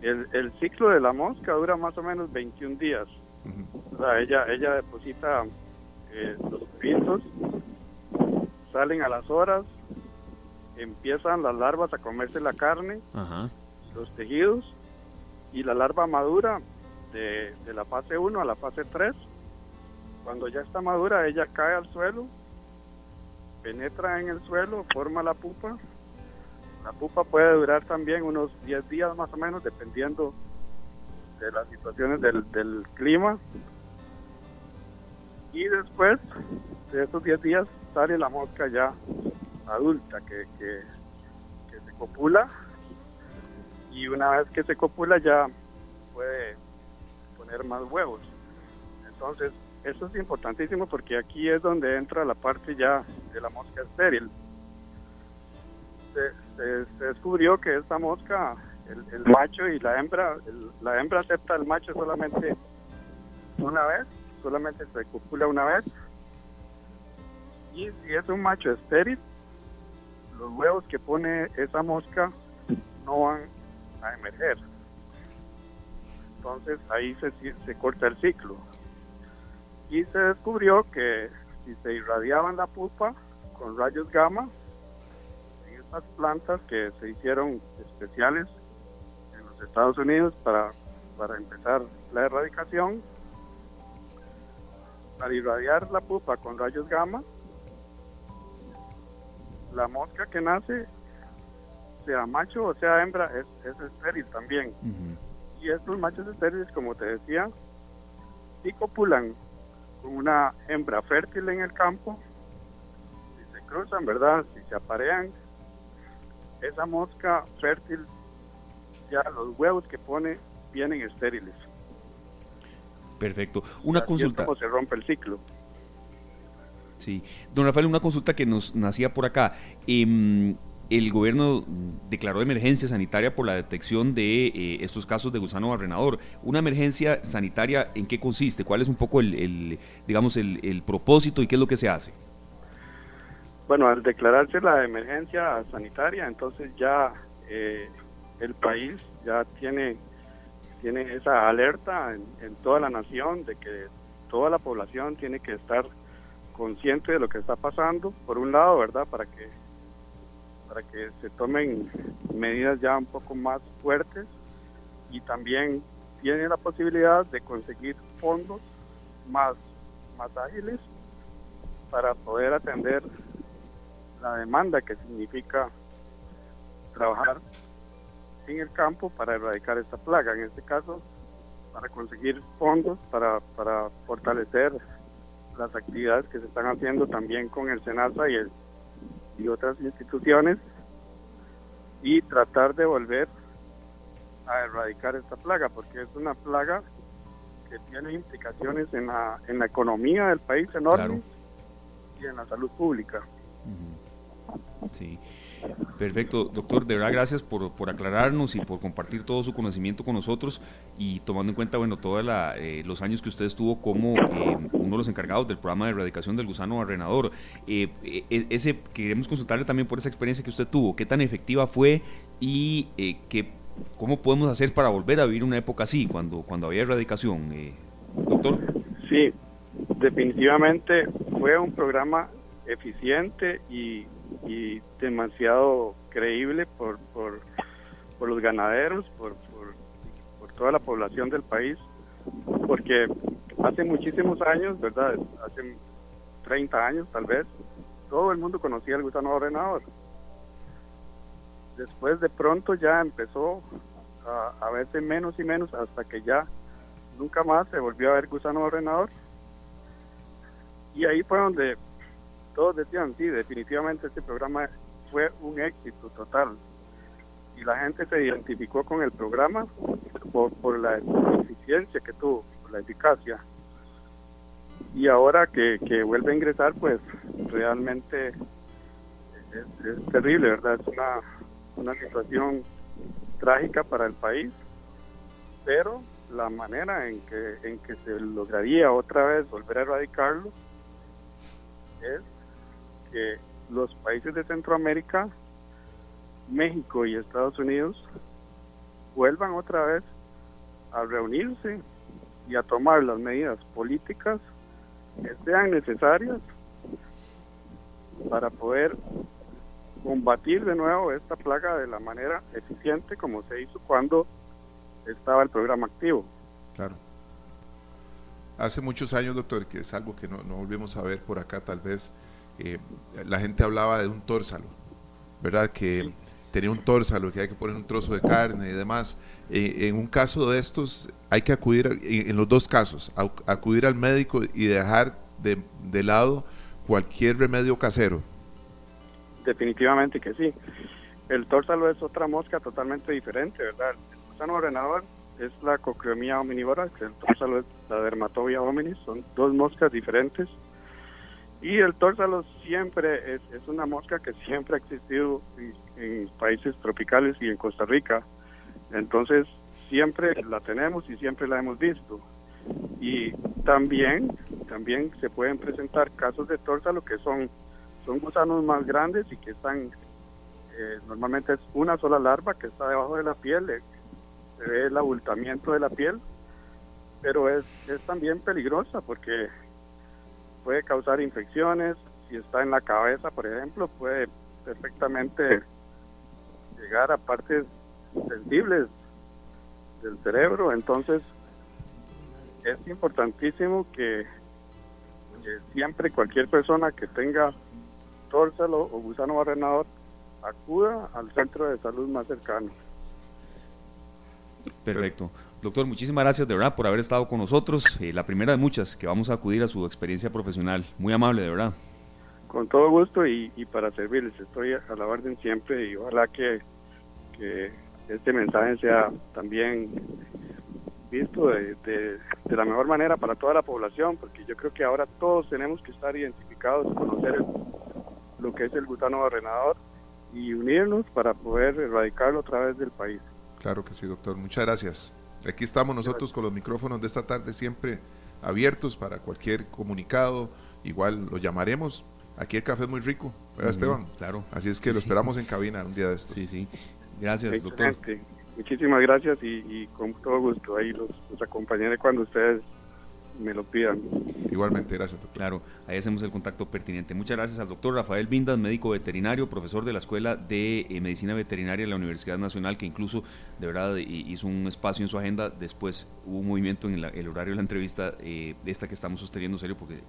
El, el ciclo de la mosca dura más o menos 21 días. o sea, ella, ella deposita eh, los pintos, salen a las horas, empiezan las larvas a comerse la carne, los tejidos, y la larva madura de, de la fase 1 a la fase 3. Cuando ya está madura, ella cae al suelo, penetra en el suelo, forma la pupa la pupa puede durar también unos 10 días más o menos, dependiendo de las situaciones del, del clima. Y después de esos 10 días sale la mosca ya adulta que, que, se copula. Y una vez que se copula ya puede poner más huevos. Entonces, eso es importantísimo porque aquí es donde entra la parte ya de la mosca estéril se, descubrió que esta mosca, el, macho y la hembra, la hembra acepta al macho solamente una vez, solamente se copula una vez. Y si es un macho estéril, los huevos que pone esa mosca no van a emerger. Entonces ahí se, se corta el ciclo. Y se descubrió que si se irradiaban la pupa con rayos gamma, las plantas que se hicieron especiales en los Estados Unidos para, para empezar la erradicación, para irradiar la pupa con rayos gamma, la mosca que nace, sea macho o sea hembra, es, es estéril también. Y estos machos estériles, como te decía, sí copulan con una hembra fértil en el campo, si se cruzan, ¿verdad? Si se aparean, esa mosca fértil, ya los huevos que pone vienen estériles. Perfecto. Una consulta. se rompe el ciclo. Sí. Don Rafael, una consulta que nos nacía por acá. Em, el gobierno declaró emergencia sanitaria por la detección de eh, estos casos de gusano barrenador. ¿Una emergencia sanitaria en qué consiste? ¿Cuál es un poco el, digamos, el, el propósito y qué es lo que se hace? Bueno, al declararse la emergencia sanitaria, entonces ya eh, el país ya tiene, tiene esa alerta en, toda la nación de que toda la población tiene que estar consciente de lo que está pasando, por un lado, ¿verdad? Para que, para que se tomen medidas ya un poco más fuertes y también tiene la posibilidad de conseguir fondos más, más ágiles para poder atender la demanda que significa trabajar en el campo para erradicar esta plaga. En este caso, para conseguir fondos para, para fortalecer las actividades que se están haciendo también con el SENASA y, el, y otras instituciones y tratar de volver a erradicar esta plaga, porque es una plaga que tiene implicaciones en la, en la economía del país enorme y en la salud pública. Sí. Perfecto, doctor, de verdad gracias por, por, aclararnos y por compartir todo su conocimiento con nosotros y tomando en cuenta, bueno, todos eh, los años que usted estuvo como eh, uno de los encargados del programa de erradicación del gusano barrenador. Eh, e, ese, queremos consultarle también por esa experiencia que usted tuvo, qué tan efectiva fue y qué ¿Cómo podemos hacer para volver a vivir una época así, cuando, cuando había erradicación, eh, doctor? Sí, definitivamente fue un programa eficiente y, demasiado creíble por, por, los ganaderos, por, por, toda la población del país, porque hace muchísimos años, ¿verdad? Hace 30 años tal vez, todo el mundo conocía el gusano ordenador. Después de pronto ya empezó a, a verse menos y menos hasta que ya nunca más se volvió a ver gusano ordenador. Y ahí fue donde todos decían, sí, definitivamente este programa fue un éxito total. Y la gente se identificó con el programa por, la eficiencia que tuvo, por la eficacia. Y ahora que, que vuelve a ingresar, pues realmente es, terrible, ¿verdad? Es una, una situación trágica para el país, pero la manera en que, en que se lograría otra vez volver a erradicarlo es que los países de Centroamérica, México y Estados Unidos vuelvan otra vez a reunirse y a tomar las medidas políticas que sean necesarias para poder combatir de nuevo esta plaga de la manera eficiente como se hizo cuando estaba el programa activo. Claro. Hace muchos años, doctor, que es algo que no, volvemos a ver por acá, tal vez, eh, la gente hablaba de un tórsalo, ¿verdad? Que tenía un tórsalo, que hay que poner un trozo de carne y demás. Eh, en un caso de estos, hay que acudir, en, los dos casos, acudir al médico y dejar de, de lado cualquier remedio casero. Definitivamente que sí. El tórsalo es otra mosca totalmente diferente, ¿verdad? El gusano ordenador es la cocreomía hominívora, que el tórsalo es la dermatobia hominis, son dos moscas diferentes y el tórsalo siempre es, es una mosca que siempre ha existido en, países tropicales y en Costa Rica. Entonces, siempre la tenemos y siempre la hemos visto. Y también, también se pueden presentar casos de tórsalo que son, son gusanos más grandes y que están, eh, normalmente es una sola larva que está debajo de la piel, eh, se ve el abultamiento de la piel, pero es, es también peligrosa porque puede causar infecciones, si está en la cabeza, por ejemplo, puede perfectamente llegar a partes sensibles del cerebro, entonces es importantísimo que, siempre cualquier persona que tenga tórsalo o gusano barrenador acuda al centro de salud más cercano. Perfecto. Doctor, muchísimas gracias de verdad por haber estado con nosotros. Eh, la primera de muchas que vamos a acudir a su experiencia profesional. Muy amable, de verdad. Con todo gusto y, para servirles. Estoy a la orden siempre y ojalá que, este mensaje sea también visto de, de, la mejor manera para toda la población, porque yo creo que ahora todos tenemos que estar identificados, conocer lo que es el gutano barrenador y unirnos para poder erradicarlo a través del país. Claro que sí, doctor. Muchas gracias. Aquí estamos nosotros con los micrófonos de esta tarde siempre abiertos para cualquier comunicado. Igual lo llamaremos. Aquí el café es muy rico, ¿verdad, Esteban? Claro. Así es que lo esperamos en cabina un día de estos. Sí, sí. Gracias, doctor. Muchísimas gracias y, con todo gusto ahí los acompañaré cuando ustedes me lo pidan. Igualmente, gracias, doctor. Claro, ahí hacemos el contacto pertinente. Muchas gracias al doctor Rafael Vindas, médico veterinario, profesor de la Escuela de eh, Medicina Veterinaria de la Universidad Nacional, que incluso de verdad hizo un espacio en su agenda. Después hubo un movimiento en el horario de la entrevista, de eh, esta que estamos sosteniendo serio, porque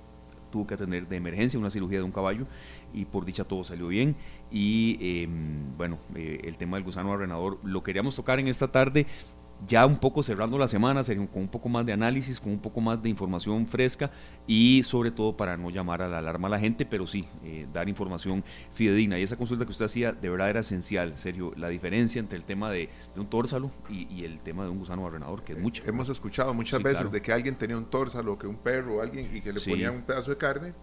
tuvo que atender de emergencia una cirugía de un caballo y por dicha todo salió bien. Y em, bueno, eh, el tema del gusano arrenador lo queríamos tocar en esta tarde ya un poco cerrando la semana, con un poco más de análisis, con un poco más de información fresca y sobre todo para no llamar a la alarma a la gente, pero sí eh, dar información fidedigna. Y esa consulta que usted hacía de verdad era esencial, serio, la diferencia entre el tema de, un tórsalo y, el tema de un gusano barrenador, que es mucho. Hemos escuchado muchas veces de que alguien tenía un tórsalo, que un perro o alguien y que le ponían un pedazo de carne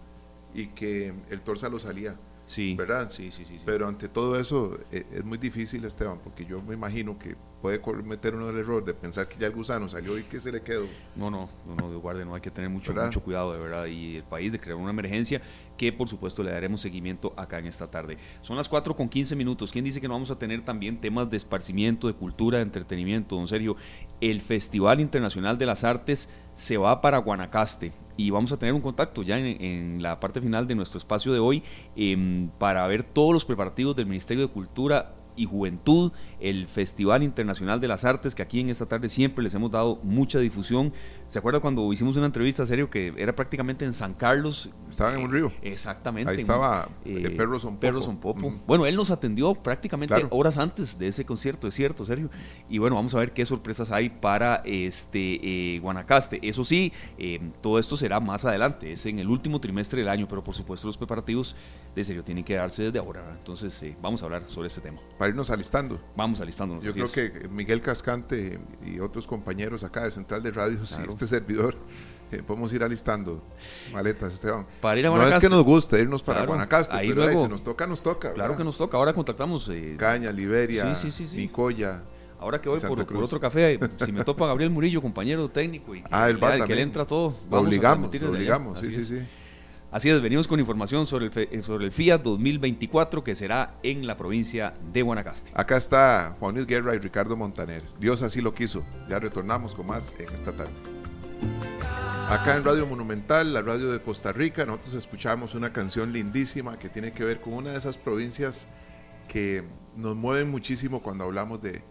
y que el tórsalo salía. Sí, ¿verdad? Sí, sí, sí, Pero ante todo eso eh, es muy difícil, Esteban, porque yo me imagino que puede cometer uno el error de pensar que ya el gusano salió y que se le quedó. No, no, no, no, guarde, no hay que tener mucho, mucho cuidado, de verdad. Y el país de crear una emergencia que por supuesto le daremos seguimiento acá en esta tarde. Son las 4 con 15 minutos. ¿Quién dice que no vamos a tener también temas de esparcimiento, de cultura, de entretenimiento? Don Sergio, el Festival Internacional de las Artes se va para Guanacaste y vamos a tener un contacto ya en, la parte final de nuestro espacio de hoy em, para ver todos los preparativos del Ministerio de Cultura y Juventud, el Festival Internacional de las Artes, que aquí en esta tarde siempre les hemos dado mucha difusión. ¿Se acuerda cuando hicimos una entrevista, serio, que era prácticamente en San Carlos? Estaba en un río. Exactamente. Ahí estaba eh, eh Perro Son Popo. Bueno, él nos atendió prácticamente horas antes de ese concierto, es cierto, Sergio. Y bueno, vamos a ver qué sorpresas hay para este eh, Guanacaste. Eso sí, eh, todo esto será más adelante, es en el último trimestre del año, pero por supuesto los preparativos de serio tienen que darse desde ahora. Entonces, vamos a hablar sobre este tema irnos alistando. Vamos alistando. Yo creo que Miguel Cascante y otros compañeros acá de Central de Radios y este servidor eh, podemos ir alistando maletas, Esteban. Para ir a Guanacaste. No es que nos guste irnos para Guanacaste, ahí pero luego, si nos toca, nos toca. Claro que nos toca. Ahora contactamos. Eh, Caña, Liberia, Nicoya. Ahora que voy por, otro café, si me topa Gabriel Murillo, compañero técnico, y ah, el que, le entra todo, lo obligamos, lo obligamos, sí, sí, sí. Así es, venimos con información sobre el, eh, sobre el Fiat 2024 que será en la provincia de Guanacaste. Acá está Juan Luis Guerra y Ricardo Montaner. Dios así lo quiso. Ya retornamos con más en esta tarde. Acá en Radio Monumental, la radio de Costa Rica, nosotros escuchamos una canción lindísima que tiene que ver con una de esas provincias que nos mueven muchísimo cuando hablamos de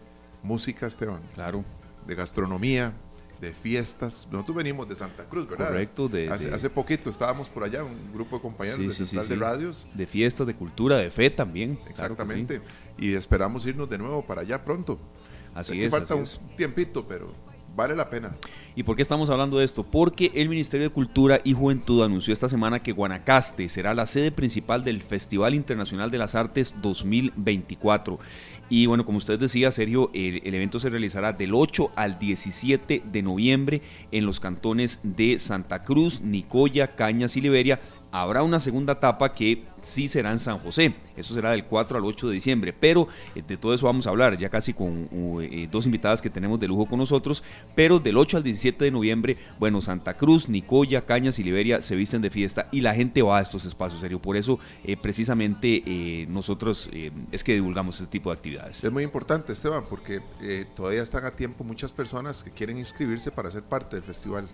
música, Esteban. Claro. De gastronomía, de fiestas. Nosotros venimos de Santa Cruz, ¿verdad? Correcto. De, hace, hace poquito estábamos por allá, un grupo de compañeros de Central de Radios. De fiestas, de cultura, de fe también. Exactamente. y esperamos irnos de nuevo para allá pronto. Así es. falta un tiempito, pero vale la pena. ¿Y por qué estamos hablando de esto? Porque el Ministerio de Cultura y Juventud anunció esta semana que Guanacaste será la sede principal del Festival Internacional de las Artes 2024. Y bueno, como usted decía, Sergio, el, evento se realizará del 8 al 17 de noviembre en los cantones de Santa Cruz, Nicoya, Cañas y Liberia. Habrá una segunda etapa que sí será en San José. Eso será del 4 al 8 de diciembre. Pero eh, de todo eso vamos a hablar, ya casi con eh, dos invitadas que tenemos de lujo con nosotros. Pero del 8 al 17 de noviembre, bueno, Santa Cruz, Nicoya, Cañas y Liberia se visten de fiesta y la gente va a estos espacios, serio. Por eso, eh, precisamente, nosotros es que divulgamos este tipo de actividades. Es muy importante, Esteban, porque todavía están a tiempo muchas personas que quieren inscribirse para ser parte del festival.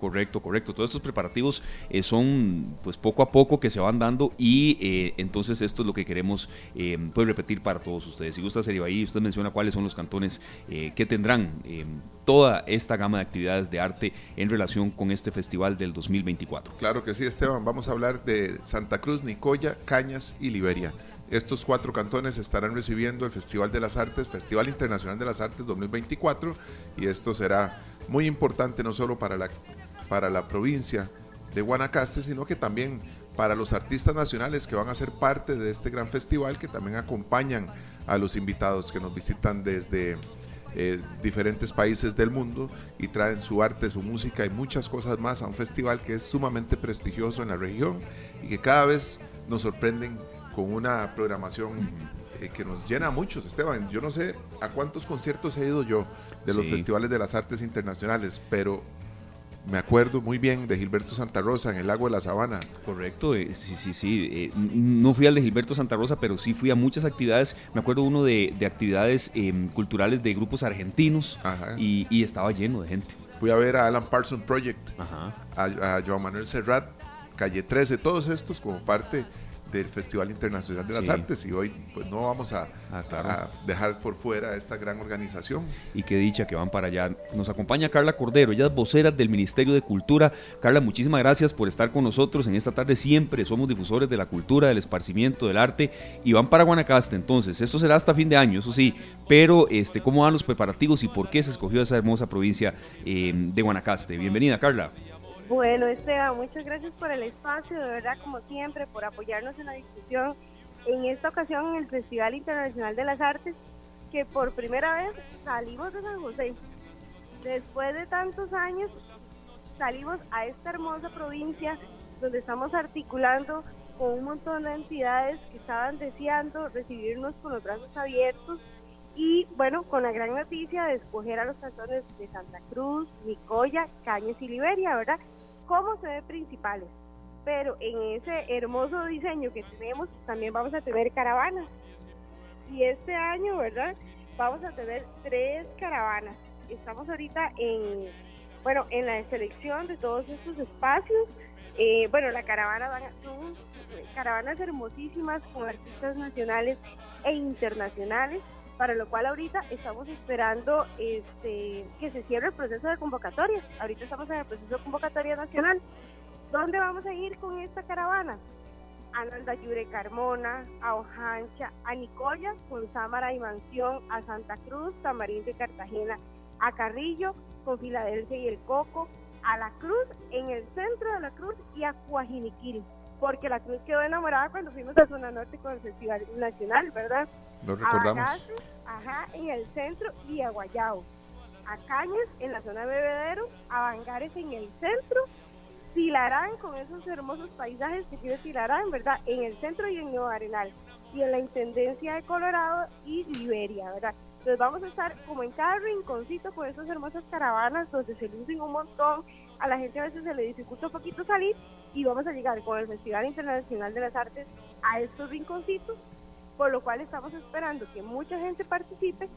Correcto, correcto. Todos estos preparativos eh, son pues poco a poco que se van dando y eh, entonces esto es lo que queremos eh, pues, repetir para todos ustedes. Si gusta sería ahí, usted menciona cuáles son los cantones que tendrán toda esta gama de actividades de arte en relación con este festival del 2024. Claro que sí, Esteban. Vamos a hablar de Santa Cruz, Nicoya, Cañas y Liberia. Estos cuatro cantones estarán recibiendo el Festival de las Artes, Festival Internacional de las Artes 2024 y esto será muy importante no solo para la para la provincia de Guanacaste, sino que también para los artistas nacionales que van a ser parte de este gran festival, que también acompañan a los invitados que nos visitan desde eh, diferentes países del mundo y traen su arte, su música y muchas cosas más a un festival que es sumamente prestigioso en la región y que cada vez nos sorprenden con una programación eh, que nos llena a muchos. Esteban, yo no sé a cuántos conciertos he ido yo de los festivales de las artes internacionales, pero me acuerdo muy bien de Gilberto Santa Rosa en el lago de la Sabana. Correcto, eh, sí, sí, sí. Eh, no fui al de Gilberto Santa Rosa, pero sí fui a muchas actividades. Me acuerdo uno de, actividades em, culturales de grupos argentinos y, estaba lleno de gente. Fui a ver a Alan Parsons Project, A, a Joan Manuel Serrat, Calle 13, todos estos como parte del Festival Internacional de las Artes y hoy pues no vamos ah, a, dejar por fuera esta gran organización. Y qué dicha que van para allá. Nos acompaña Carla Cordero, ella es vocera del Ministerio de Cultura. Carla, muchísimas gracias por estar con nosotros en esta tarde. Siempre somos difusores de la cultura, del esparcimiento, del arte y van para Guanacaste. Entonces, esto será hasta fin de año, eso sí, pero este, ¿cómo van los preparativos y por qué se escogió esa hermosa provincia eh, de Guanacaste? Bienvenida, Carla. Bueno, Esteban, muchas gracias por el espacio, de verdad, como siempre, por apoyarnos en la discusión. En esta ocasión, en el Festival Internacional de las Artes, que por primera vez salimos de San José. Después de tantos años, salimos a esta hermosa provincia donde estamos articulando con un montón de entidades que estaban deseando recibirnos con los brazos abiertos Y bueno, con la gran noticia de escoger a los cantones de Santa Cruz, Nicoya, Cañas y Liberia, ¿verdad? Como sede principales. Pero en ese hermoso diseño que tenemos, también vamos a tener caravanas. Y este año, ¿verdad? Vamos a tener tres caravanas. Estamos ahorita en, bueno, en la selección de todos estos espacios. Eh, bueno, la caravana van a, son caravanas hermosísimas con artistas nacionales e internacionales para lo cual ahorita estamos esperando este, que se cierre el proceso de convocatoria. Ahorita estamos en el proceso de convocatoria nacional. ¿Dónde vamos a ir con esta caravana? A Nandayure Carmona, a Ojancha, a Nicoya, con Sámara y Mansión, a Santa Cruz, Tamarín de Cartagena, a Carrillo, con Filadelfia y el Coco, a La Cruz, en el centro de La Cruz y a Cuajiniquiri, porque La Cruz quedó enamorada cuando fuimos a Zona Norte con el Festival Nacional, ¿verdad? Lo recordamos. ajá, en el centro y a Guayao. A Cañas en la zona de Bebedero, a Bangares en el centro, Tilarán con esos hermosos paisajes que tiene Tilarán, ¿verdad? En el centro y en Nuevo Arenal. Y en la Intendencia de Colorado y Liberia, ¿verdad? Entonces vamos a estar como en cada rinconcito con esas hermosas caravanas donde se lucen un montón. A la gente a veces se le dificulta un poquito salir y vamos a llegar con el Festival Internacional de las Artes a estos rinconcitos por lo cual estamos esperando que mucha gente participe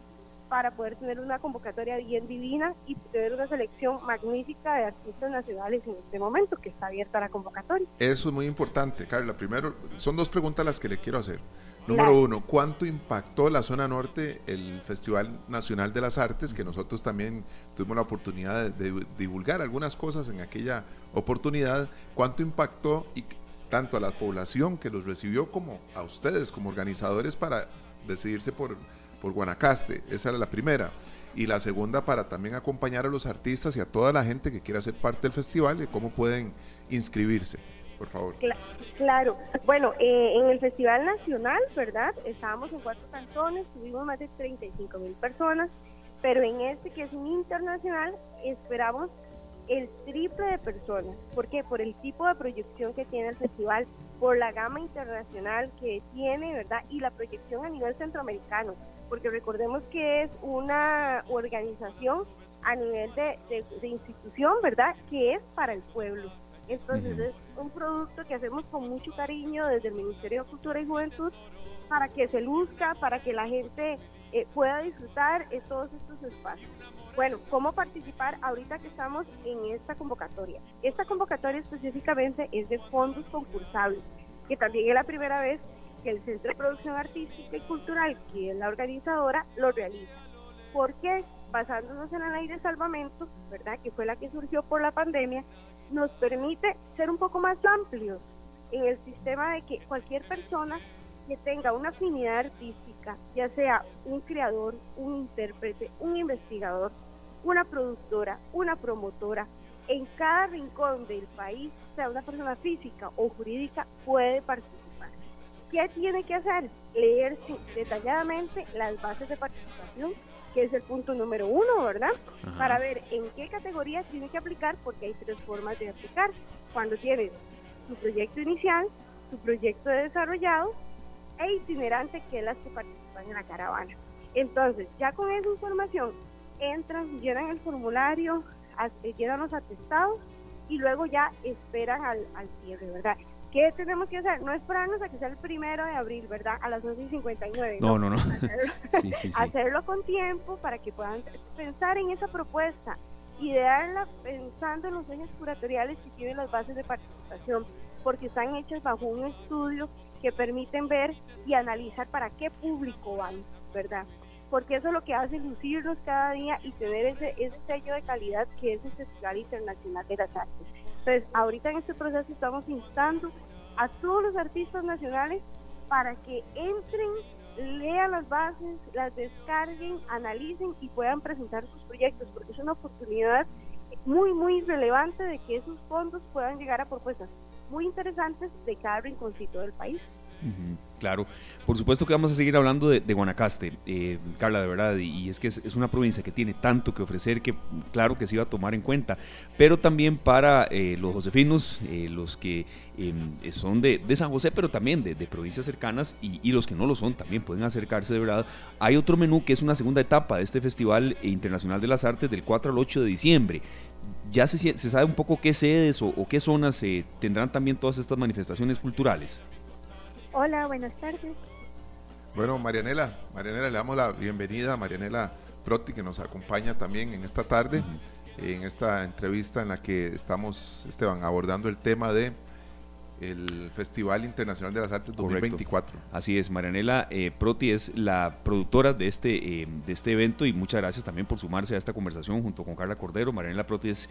para poder tener una convocatoria bien divina y tener una selección magnífica de artistas nacionales en este momento que está abierta la convocatoria. Eso es muy importante, Carla. Primero, son dos preguntas las que le quiero hacer. Número uno, ¿cuánto impactó la zona norte el Festival Nacional de las Artes, que nosotros también tuvimos la oportunidad de, de divulgar algunas cosas en aquella oportunidad? ¿Cuánto impactó y tanto a la población que los recibió como a ustedes como organizadores para decidirse por, por Guanacaste. Esa era la primera. Y la segunda para también acompañar a los artistas y a toda la gente que quiera ser parte del festival y cómo pueden inscribirse. Por favor. Claro. Bueno, eh, en el Festival Nacional, ¿verdad? Estábamos en cuatro cantones, tuvimos más de 35 mil personas, pero en este que es un internacional, esperamos el triple de personas. ¿Por qué? Por el tipo de proyección que tiene el festival, por la gama internacional que tiene, ¿verdad? Y la proyección a nivel centroamericano, porque recordemos que es una organización a nivel de, institución, ¿verdad? Que es para el pueblo. Entonces es un producto que hacemos con mucho cariño desde el Ministerio de Cultura y Juventud para que se luzca, para que la gente eh, pueda disfrutar de todos estos espacios. Bueno, ¿cómo participar ahorita que estamos en esta convocatoria? Esta convocatoria específicamente es de fondos concursables, que también es la primera vez que el Centro de Producción Artística y Cultural, que es la organizadora, lo realiza. ¿Por qué? Basándonos en la ley de salvamento, ¿verdad? Que fue la que surgió por la pandemia, nos permite ser un poco más amplios en el sistema de que cualquier persona que tenga una afinidad artística, ya sea un creador, un intérprete, un investigador, una productora, una promotora, en cada rincón del país, sea una persona física o jurídica, puede participar. ¿Qué tiene que hacer? Leerse detalladamente las bases de participación, que es el punto número uno, ¿verdad? Para ver en qué categorías tiene que aplicar, porque hay tres formas de aplicar. Cuando tienes tu proyecto inicial, tu proyecto de desarrollado e itinerante, que es las que participan en la caravana. Entonces, ya con esa información, entran, llenan el formulario, eh, llenan los atestados y luego ya esperan al, al cierre, ¿verdad? ¿Qué tenemos que hacer? No esperarnos a que sea el primero de abril, ¿verdad? A las 11.59. No, no, no. Hacerlo, sí, sí, sí. hacerlo con tiempo para que puedan pensar en esa propuesta, idearla pensando en los sueños curatoriales que tienen las bases de participación, porque están hechas bajo un estudio que permiten ver y analizar para qué público van, ¿verdad? Porque eso es lo que hace lucirnos cada día y tener ese, ese sello de calidad que es el Festival Internacional de las Artes. Entonces, ahorita en este proceso estamos instando a todos los artistas nacionales para que entren, lean las bases, las descarguen, analicen y puedan presentar sus proyectos, porque es una oportunidad muy, muy relevante de que esos fondos puedan llegar a propuestas muy interesantes de cada rinconcito del país. Claro, por supuesto que vamos a seguir hablando de, Guanacaste, eh, Carla, de verdad, y, es que es, una provincia que tiene tanto que ofrecer que claro que se iba a tomar en cuenta, pero también para eh, los josefinos, eh, los que em, son de, San José, pero también de, provincias cercanas y, los que no lo son también pueden acercarse de verdad. Hay otro menú que es una segunda etapa de este Festival Internacional de las Artes del 4 al 8 de diciembre ya se, se, sabe un poco qué sedes o, qué zonas tendrán también todas estas manifestaciones culturales. Hola, buenas tardes. Bueno, Marianela, Marianela, le damos la bienvenida a Marianela Proti, que nos acompaña también en esta tarde, en esta entrevista en la que estamos, Esteban, abordando el tema de el Festival Internacional de las Artes 2024. Así es, Marianela eh, Proti es la productora de este, eh, de este evento y muchas gracias también por sumarse a esta conversación junto con Carla Cordero. Marianela Proti es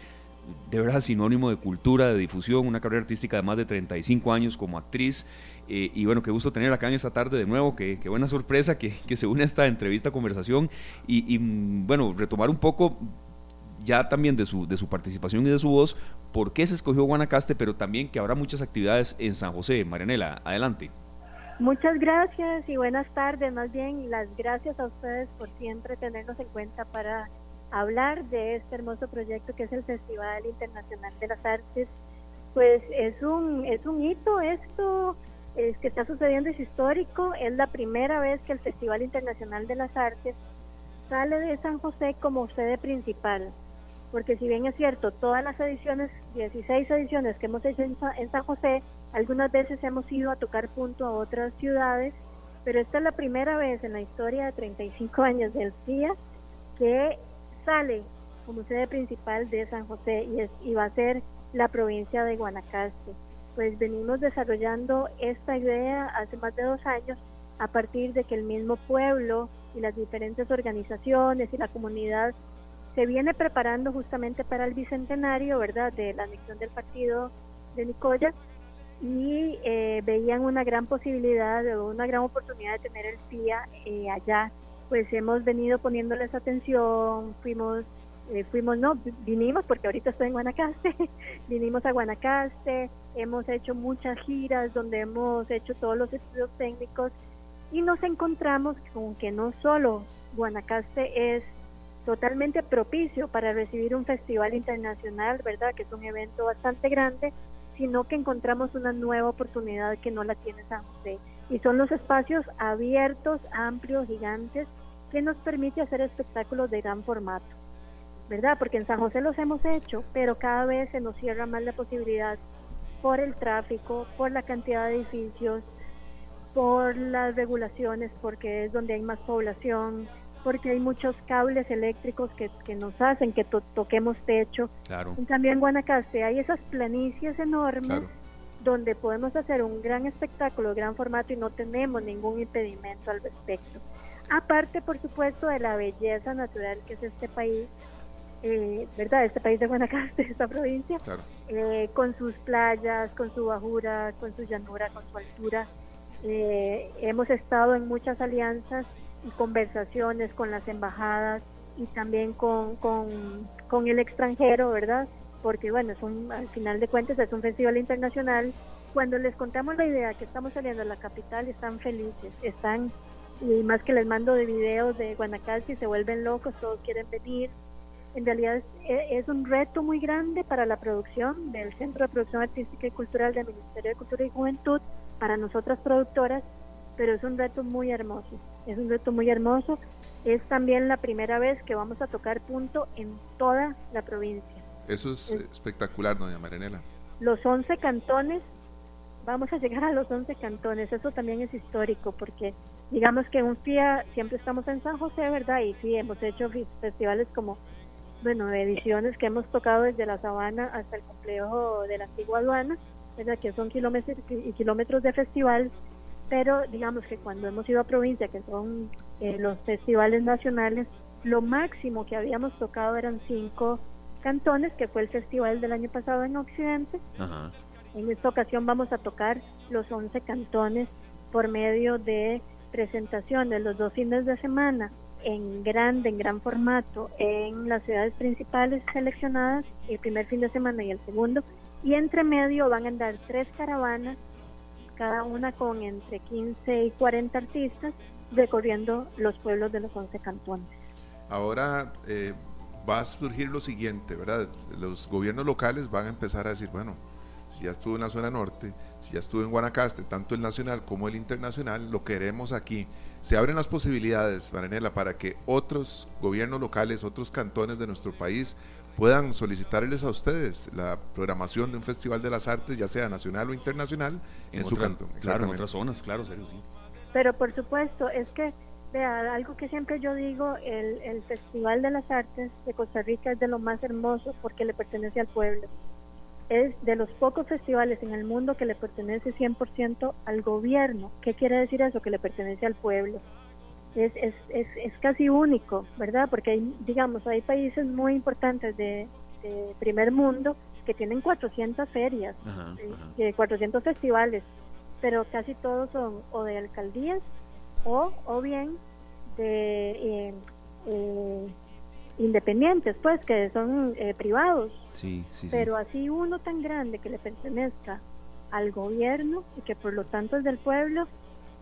de verdad sinónimo de cultura, de difusión, una carrera artística de más de 35 años como actriz eh, y bueno, qué gusto tener acá en esta tarde de nuevo, qué, qué buena sorpresa que, que, se une a esta entrevista, conversación y, mm, bueno, retomar un poco ya también de su, de su participación y de su voz, por qué se escogió Guanacaste, pero también que habrá muchas actividades en San José. Marianela, adelante. Muchas gracias y buenas tardes, más bien las gracias a ustedes por siempre tenernos en cuenta para hablar de este hermoso proyecto que es el Festival Internacional de las Artes. Pues es un, es un hito esto, es que está sucediendo, es histórico, es la primera vez que el Festival Internacional de las Artes sale de San José como sede principal, porque si bien es cierto, todas las ediciones, 16 ediciones que hemos hecho en, San José, algunas veces hemos ido a tocar punto a otras ciudades, pero esta es la primera vez en la historia de 35 años del CIA que sale como sede principal de San José y, es, y va a ser la provincia de Guanacaste pues venimos desarrollando esta idea hace más de dos años a partir de que el mismo pueblo y las diferentes organizaciones y la comunidad se viene preparando justamente para el bicentenario, ¿verdad?, de la anexión del partido de Nicoya y eh, veían una gran posibilidad una gran oportunidad de tener el FIA eh, allá. Pues hemos venido poniéndoles atención, fuimos eh, fuimos, no, vinimos porque ahorita estoy en Guanacaste, vinimos a Guanacaste, hemos hecho muchas giras donde hemos hecho todos los estudios técnicos y nos encontramos con que no solo Guanacaste es totalmente propicio para recibir un festival internacional, ¿verdad? Que es un evento bastante grande, sino que encontramos una nueva oportunidad que no la tiene San José. Y son los espacios abiertos, amplios, gigantes, que nos permite hacer espectáculos de gran formato. ¿Verdad? Porque en San José los hemos hecho, pero cada vez se nos cierra más la posibilidad por el tráfico, por la cantidad de edificios, por las regulaciones, porque es donde hay más población, porque hay muchos cables eléctricos que, nos hacen que toquemos techo. Claro. En cambio en Guanacaste hay esas planicies enormes donde podemos hacer un gran espectáculo, gran formato y no tenemos ningún impedimento al respecto. Aparte, por supuesto, de la belleza natural que es este país, eh, ¿verdad? Este país de Guanacaste, esta provincia, eh, con sus playas, con su bajura, con su llanura, con su altura. Eh, hemos estado en muchas alianzas y conversaciones con las embajadas y también con, con, el extranjero, ¿verdad? Porque, bueno, es un, al final de cuentas es un festival internacional. Cuando les contamos la idea que estamos saliendo a la capital, están felices, están, y más que les mando de videos de Guanacaste, se vuelven locos, todos quieren venir en realidad es, un reto muy grande para la producción del Centro de Producción Artística y Cultural del Ministerio de Cultura y Juventud, para nosotras productoras, pero es un reto muy hermoso, es un reto muy hermoso. Es también la primera vez que vamos a tocar punto en toda la provincia. Eso es, espectacular, doña Marinela. Los 11 cantones, vamos a llegar a los 11 cantones, eso también es histórico porque digamos que un día siempre estamos en San José, ¿verdad? Y sí, hemos hecho festivales como bueno, ediciones que hemos tocado desde la sabana hasta el complejo de la antigua aduana, que son kilómetros y kilómetros de festival, pero digamos que cuando hemos ido a provincia, que son eh, los festivales nacionales, lo máximo que habíamos tocado eran cinco cantones, que fue el festival del año pasado en Occidente. En esta ocasión vamos a tocar los 11 cantones por medio de presentaciones los dos fines de semana en grande, en gran formato, en las ciudades principales seleccionadas, el primer fin de semana y el segundo, y entre medio van a andar tres caravanas cada una con entre 15 y 40 artistas recorriendo los pueblos de los 11 cantones. Ahora eh, va a surgir lo siguiente, ¿verdad? Los gobiernos locales van a empezar a decir, bueno, si ya estuvo en la zona norte, si ya estuvo en Guanacaste, tanto el nacional como el internacional, lo queremos aquí. Se abren las posibilidades, Maranela, para que otros gobiernos locales, otros cantones de nuestro país puedan solicitarles a ustedes la programación de un festival de las artes, ya sea nacional o internacional, en, su cantón. Claro, en otras zonas, claro, serio, sí. Pero por supuesto, es que, vea, algo que siempre yo digo, el, el Festival de las Artes de Costa Rica es de lo más hermoso porque le pertenece al pueblo. Es de los pocos festivales en el mundo que le pertenece 100% al gobierno. ¿Qué quiere decir eso? Que le pertenece al pueblo. Es, es, es, es casi único, ¿verdad? Porque hay, digamos, hay países muy importantes de, de primer mundo que tienen 400 ferias, eh, 400 festivales, pero casi todos son o de alcaldías o, o bien de eh, eh, independientes, pues que son eh, privados. Sí, sí, pero así uno tan grande que le pertenezca al gobierno y que por lo tanto es del pueblo,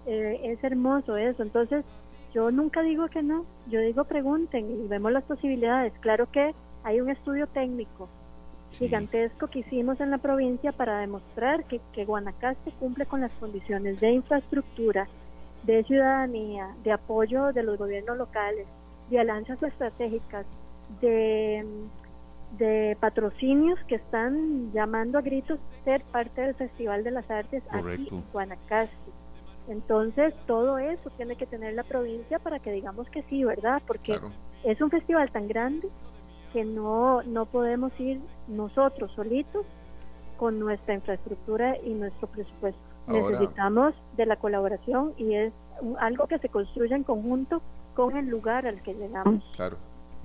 eh, es hermoso eso. Entonces, yo nunca digo que no, yo digo pregunten y vemos las posibilidades. Claro que hay un estudio técnico gigantesco que hicimos en la provincia para demostrar que, que Guanacaste cumple con las condiciones de infraestructura, de ciudadanía, de apoyo de los gobiernos locales, de alianzas estratégicas, de, de patrocinios que están llamando a gritos ser parte del Festival de las Artes aquí en Guanacaste. Entonces, todo eso tiene que tener la provincia para que digamos que sí, ¿verdad? Porque Claro. es un festival tan grande que no, no podemos ir nosotros solitos con nuestra infraestructura y nuestro presupuesto. Ahora- Necesitamos de la colaboración y es algo que se construye en conjunto con el lugar al que llegamos. Claro,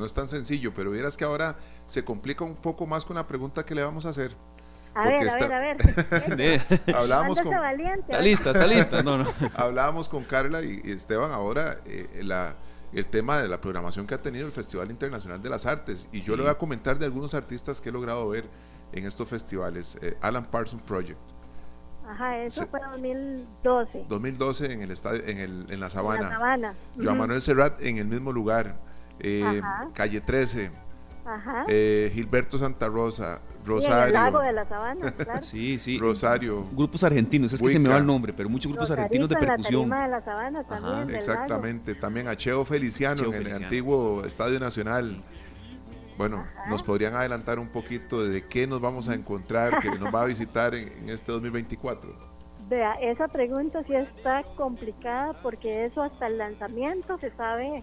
no es tan sencillo, pero vieras que ahora se complica un poco más con la pregunta que le vamos a hacer. A ver, a está- ver, a ver. Hablábamos con, valiente. Está lista, está lista. No, no. hablábamos con Carla y, Esteban ahora eh, la, el tema de la programación que ha tenido el Festival Internacional de las Artes. Y yo le voy a comentar de algunos artistas que he logrado ver en estos festivales. Eh, Alan Parsons Project, Ajá, eso Se- fue 2012. 2012 en el estadio, en, el, en la Sabana. En la Sabana. Joan Ujú. Manuel Serrat en el mismo lugar. Eh. Calle 13, Ajá. eh, Gilberto Santa Rosa, Y en el Rosario, lago de la Sabana, claro. Sí, sí. Rosario. Grupos argentinos, es que se me va el nombre, pero muchos grupos Rosarito argentinos de en la percusión. de la Sabana también, del lago. Exactamente, también a Cheo Feliciano Cheo en el antiguo Estadio Nacional. Bueno, nos podrían adelantar un poquito de qué nos vamos a encontrar, que nos va a visitar en, en este 2024. Vea, esa pregunta sí está complicada porque eso hasta el lanzamiento se sabe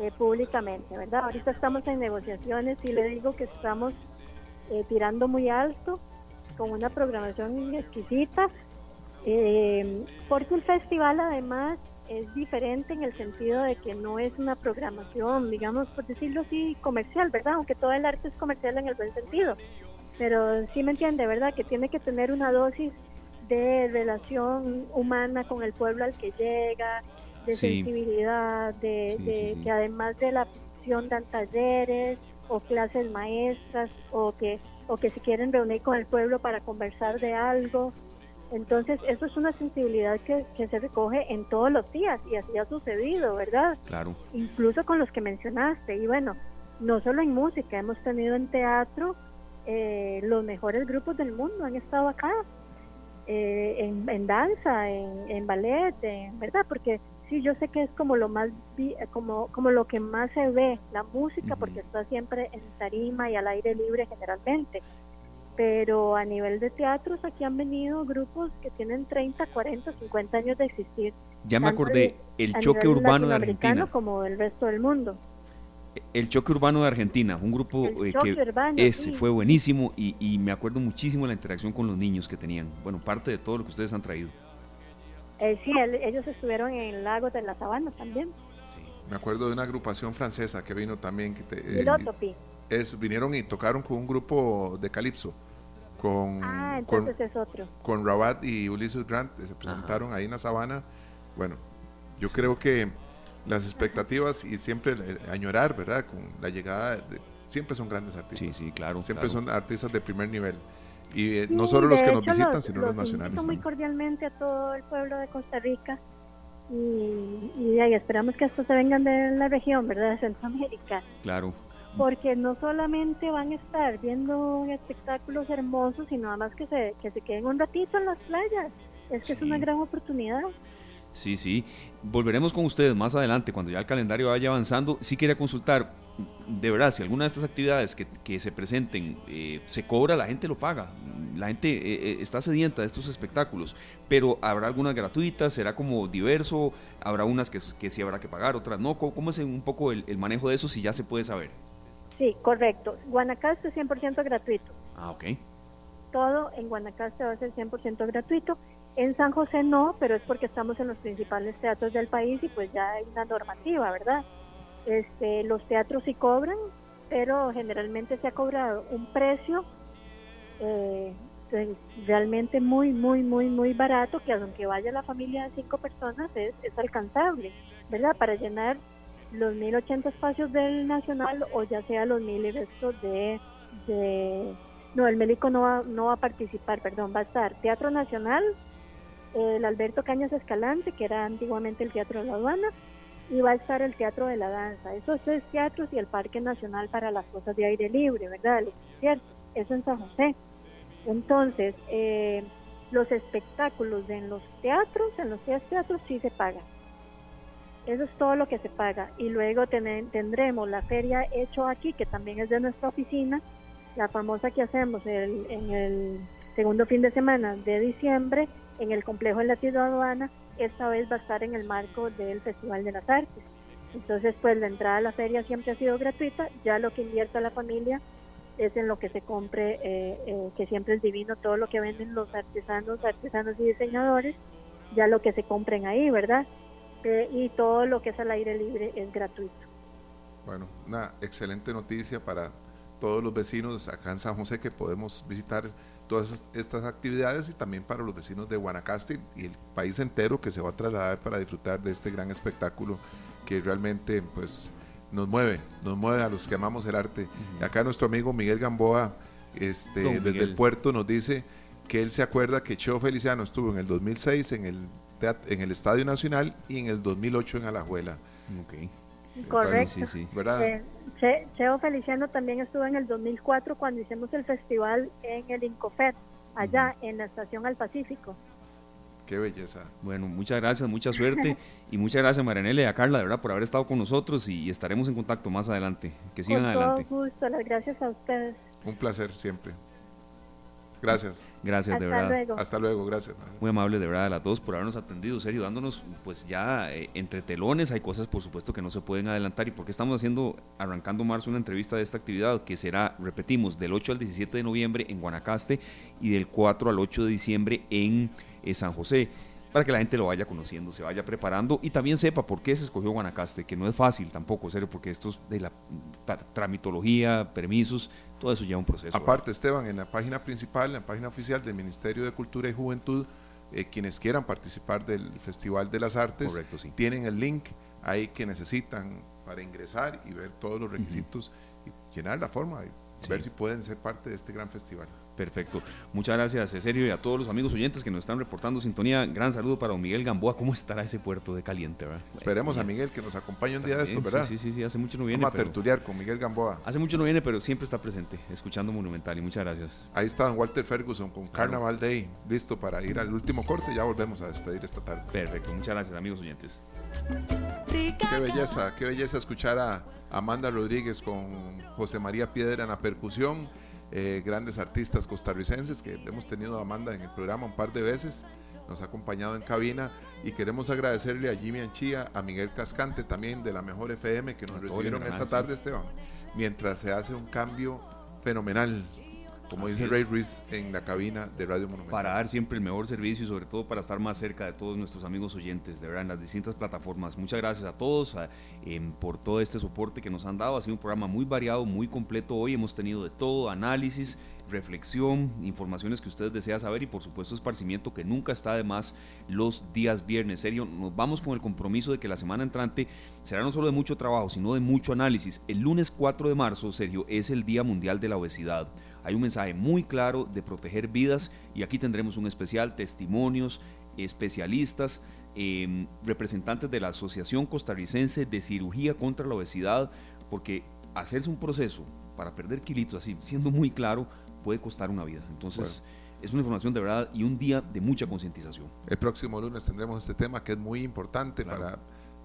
eh, públicamente, ¿verdad? Ahorita estamos en negociaciones y le digo que estamos eh, tirando muy alto con una programación exquisita, eh, porque el festival además es diferente en el sentido de que no es una programación, digamos, por decirlo así, comercial, ¿verdad? Aunque todo el arte es comercial en el buen sentido. Pero sí me entiende, ¿verdad? Que tiene que tener una dosis de relación humana con el pueblo al que llega, de Sí. sensibilidad, de, Sí, de sí, que además de la ficción dan talleres o clases maestras o que o que se quieren reunir con el pueblo para conversar de algo. Entonces, eso es una sensibilidad que, que se recoge en todos los días y así ha sucedido, ¿verdad? Claro. incluso con los que mencionaste. Y bueno, no solo en música, hemos tenido en teatro eh, los mejores grupos del mundo, han estado acá, eh, en, en danza, en, en ballet, en- ¿verdad? Porque sí, yo sé que es como lo más, vi- como, como lo que más se ve, la música, porque está siempre en tarima y al aire libre generalmente. Pero a nivel de teatros, aquí han venido grupos que tienen 30, 40, 50 años de existir. Ya me acordé, el choque urbano de Argentina. como del resto del mundo. El choque urbano de Argentina, un grupo El eh, que urbano, ese sí. fue buenísimo y, y me acuerdo muchísimo de la interacción con los niños que tenían. Bueno, parte de todo lo que ustedes han traído. Eh, sí, el- ellos estuvieron en el lago de la Sabana también. Me acuerdo de una agrupación francesa que vino también, que te- eh, Pilotopi. es, vinieron y tocaron con un grupo de calipso, con, Ah, con, entonces es otro. con Rabat y Ulises Grant, eh, se presentaron ahí en la sabana. Bueno, yo creo que las expectativas y siempre añorar, ¿verdad? Con la llegada, de, siempre son grandes artistas. Sí, sí, claro. Siempre claro. son artistas de primer nivel. Y eh, no solo los que nos visitan, sino los, los nacionales. muy cordialmente a todo el pueblo de Costa Rica y, y ahí esperamos que estos se vengan de la región, ¿verdad? De Centroamérica. Claro. Porque no solamente van a estar viendo espectáculos hermosos, sino además que se, que se queden un ratito en las playas. Es que es una gran oportunidad. Sí, sí. Volveremos con ustedes más adelante, cuando ya el calendario vaya avanzando. Sí quería consultar, de verdad, si alguna de estas actividades que, que se presenten eh, se cobra, la gente lo paga. La gente eh, eh, está sedienta de estos espectáculos, pero habrá algunas gratuitas, será como diverso, habrá unas que, que sí habrá que pagar, otras no. ¿Cómo, cómo es un poco el, el, manejo de eso si ya se puede saber? Sí, correcto. Guanacaste es 100% gratuito. Ah, ok. Todo en Guanacaste va a ser 100% gratuito. En San José no, pero es porque estamos en los principales teatros del país y pues ya hay una normativa, ¿verdad? Este, los teatros sí cobran, pero generalmente se ha cobrado un precio eh, realmente muy, muy, muy, muy barato, que aunque vaya la familia de cinco personas es, es alcanzable, ¿verdad? Para llenar los 1080 espacios del Nacional o ya sea los mil y restos de, de... No, el médico no va, no va a participar, perdón, va a estar Teatro Nacional, el Alberto Cañas Escalante, que era antiguamente el Teatro de la Aduana, y va a estar el Teatro de la Danza. Esos tres teatros y el Parque Nacional para las cosas de aire libre, ¿verdad? Cierto, eso en San José. Entonces, eh, los espectáculos en los teatros, en los tres teatros sí se pagan. Eso es todo lo que se paga. Y luego ten, tendremos la feria Hecho Aquí, que también es de nuestra oficina, la famosa que hacemos en el segundo fin de semana de diciembre en el complejo de la ciudad aduana, esta vez va a estar en el marco del Festival de las Artes. Entonces, pues la entrada a la feria siempre ha sido gratuita, ya lo que invierta la familia es en lo que se compre, eh, eh, que siempre es divino, todo lo que venden los artesanos, artesanos y diseñadores, ya lo que se compren ahí, ¿verdad? Eh, y todo lo que es al aire libre es gratuito. Bueno, una excelente noticia para todos los vecinos acá en San José que podemos visitar todas estas actividades y también para los vecinos de Guanacaste y el país entero que se va a trasladar para disfrutar de este gran espectáculo que realmente pues nos mueve, nos mueve a los que amamos el arte. Uh -huh. Acá nuestro amigo Miguel Gamboa este, desde el puerto nos dice que él se acuerda que Cheo Feliciano estuvo en el 2006 en el, en el Estadio Nacional y en el 2008 en Alajuela. Okay. Correcto. Sí, sí. ¿Verdad? Eh, che, Cheo Feliciano también estuvo en el 2004 cuando hicimos el festival en el Incofet, allá uh -huh. en la estación al Pacífico. Qué belleza. Bueno, muchas gracias, mucha suerte y muchas gracias Marianela y a Carla, de verdad, por haber estado con nosotros y, y estaremos en contacto más adelante. Que sigan con adelante. Todo gusto, las gracias a ustedes. Un placer siempre. Gracias. Gracias, Hasta de verdad. Luego. Hasta luego, gracias. Muy amable, de verdad, a las dos por habernos atendido, serio, dándonos, pues ya eh, entre telones, hay cosas, por supuesto, que no se pueden adelantar. ¿Y porque estamos haciendo, arrancando marzo, una entrevista de esta actividad que será, repetimos, del 8 al 17 de noviembre en Guanacaste y del 4 al 8 de diciembre en eh, San José? para que la gente lo vaya conociendo, se vaya preparando y también sepa por qué se escogió Guanacaste, que no es fácil tampoco, serio, porque esto es de la tramitología, permisos, todo eso lleva un proceso. Aparte, ¿verdad? Esteban, en la página principal, en la página oficial del Ministerio de Cultura y Juventud, eh, quienes quieran participar del Festival de las Artes, Correcto, sí. tienen el link ahí que necesitan para ingresar y ver todos los requisitos uh -huh. y llenar la forma sí. ver si pueden ser parte de este gran festival. Perfecto. Muchas gracias, Sergio, y a todos los amigos oyentes que nos están reportando sintonía. Gran saludo para don Miguel Gamboa. ¿Cómo estará ese puerto de caliente, verdad? Esperemos a Miguel que nos acompañe un día de esto, ¿verdad? Sí, sí, sí, hace mucho no viene. Vamos a tertuliar con Miguel Gamboa. Hace mucho no viene, pero siempre está presente, escuchando Monumental, y muchas gracias. Ahí está don Walter Ferguson con claro. Carnaval Day, listo para ir al último corte. Ya volvemos a despedir esta tarde. Perfecto, muchas gracias, amigos oyentes. Qué belleza, qué belleza escuchar a Amanda Rodríguez con José María Piedra en la percusión eh, grandes artistas costarricenses que hemos tenido a Amanda en el programa un par de veces, nos ha acompañado en cabina y queremos agradecerle a Jimmy Anchía, a Miguel Cascante también de la Mejor FM que nos recibieron esta tarde, Esteban, mientras se hace un cambio fenomenal como Así dice. Ray Ruiz en la cabina de Radio Monumental. Para dar siempre el mejor servicio y sobre todo para estar más cerca de todos nuestros amigos oyentes, de verdad, en las distintas plataformas. Muchas gracias a todos a, eh, por todo este soporte que nos han dado. Ha sido un programa muy variado, muy completo. Hoy hemos tenido de todo, análisis, reflexión, informaciones que ustedes desean saber y por supuesto esparcimiento que nunca está de más los días viernes. Serio, nos vamos con el compromiso de que la semana entrante será no solo de mucho trabajo, sino de mucho análisis. El lunes 4 de marzo, Sergio, es el Día Mundial de la Obesidad hay un mensaje muy claro de proteger vidas y aquí tendremos un especial, testimonios, especialistas, em, representantes de la Asociación Costarricense de Cirugía contra la Obesidad, porque hacerse un proceso para perder kilitos, así, siendo muy claro, puede costar una vida. Entonces, es una información de verdad y un día de mucha concientización. El próximo lunes tendremos este tema que es muy importante para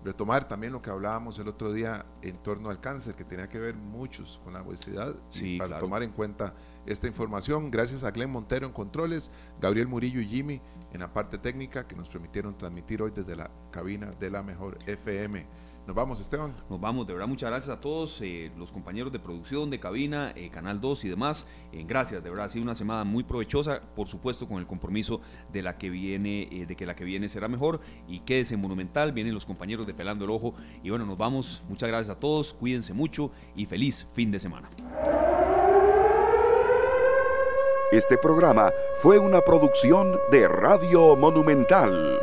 retomar también lo que hablábamos el otro día en torno al cáncer, que tenía que ver muchos con la obesidad, y para tomar en cuenta esta información. Gracias a Glenn Montero en Controles, Gabriel Murillo y Jimmy en la parte técnica que nos permitieron transmitir hoy desde la cabina de la mejor FM. Nos vamos, Esteban. Nos vamos, de verdad, muchas gracias a todos, eh, los compañeros de producción, de cabina, eh, Canal 2 y demás. Eh, gracias, de verdad, ha sido una semana muy provechosa, por supuesto, con el compromiso de la que viene, de que la que viene será mejor. Y quédese monumental, vienen los compañeros de Pelando el Ojo. Y bueno, nos vamos. Muchas gracias a todos, cuídense mucho y feliz fin de semana. Este programa fue una producción de Radio Monumental.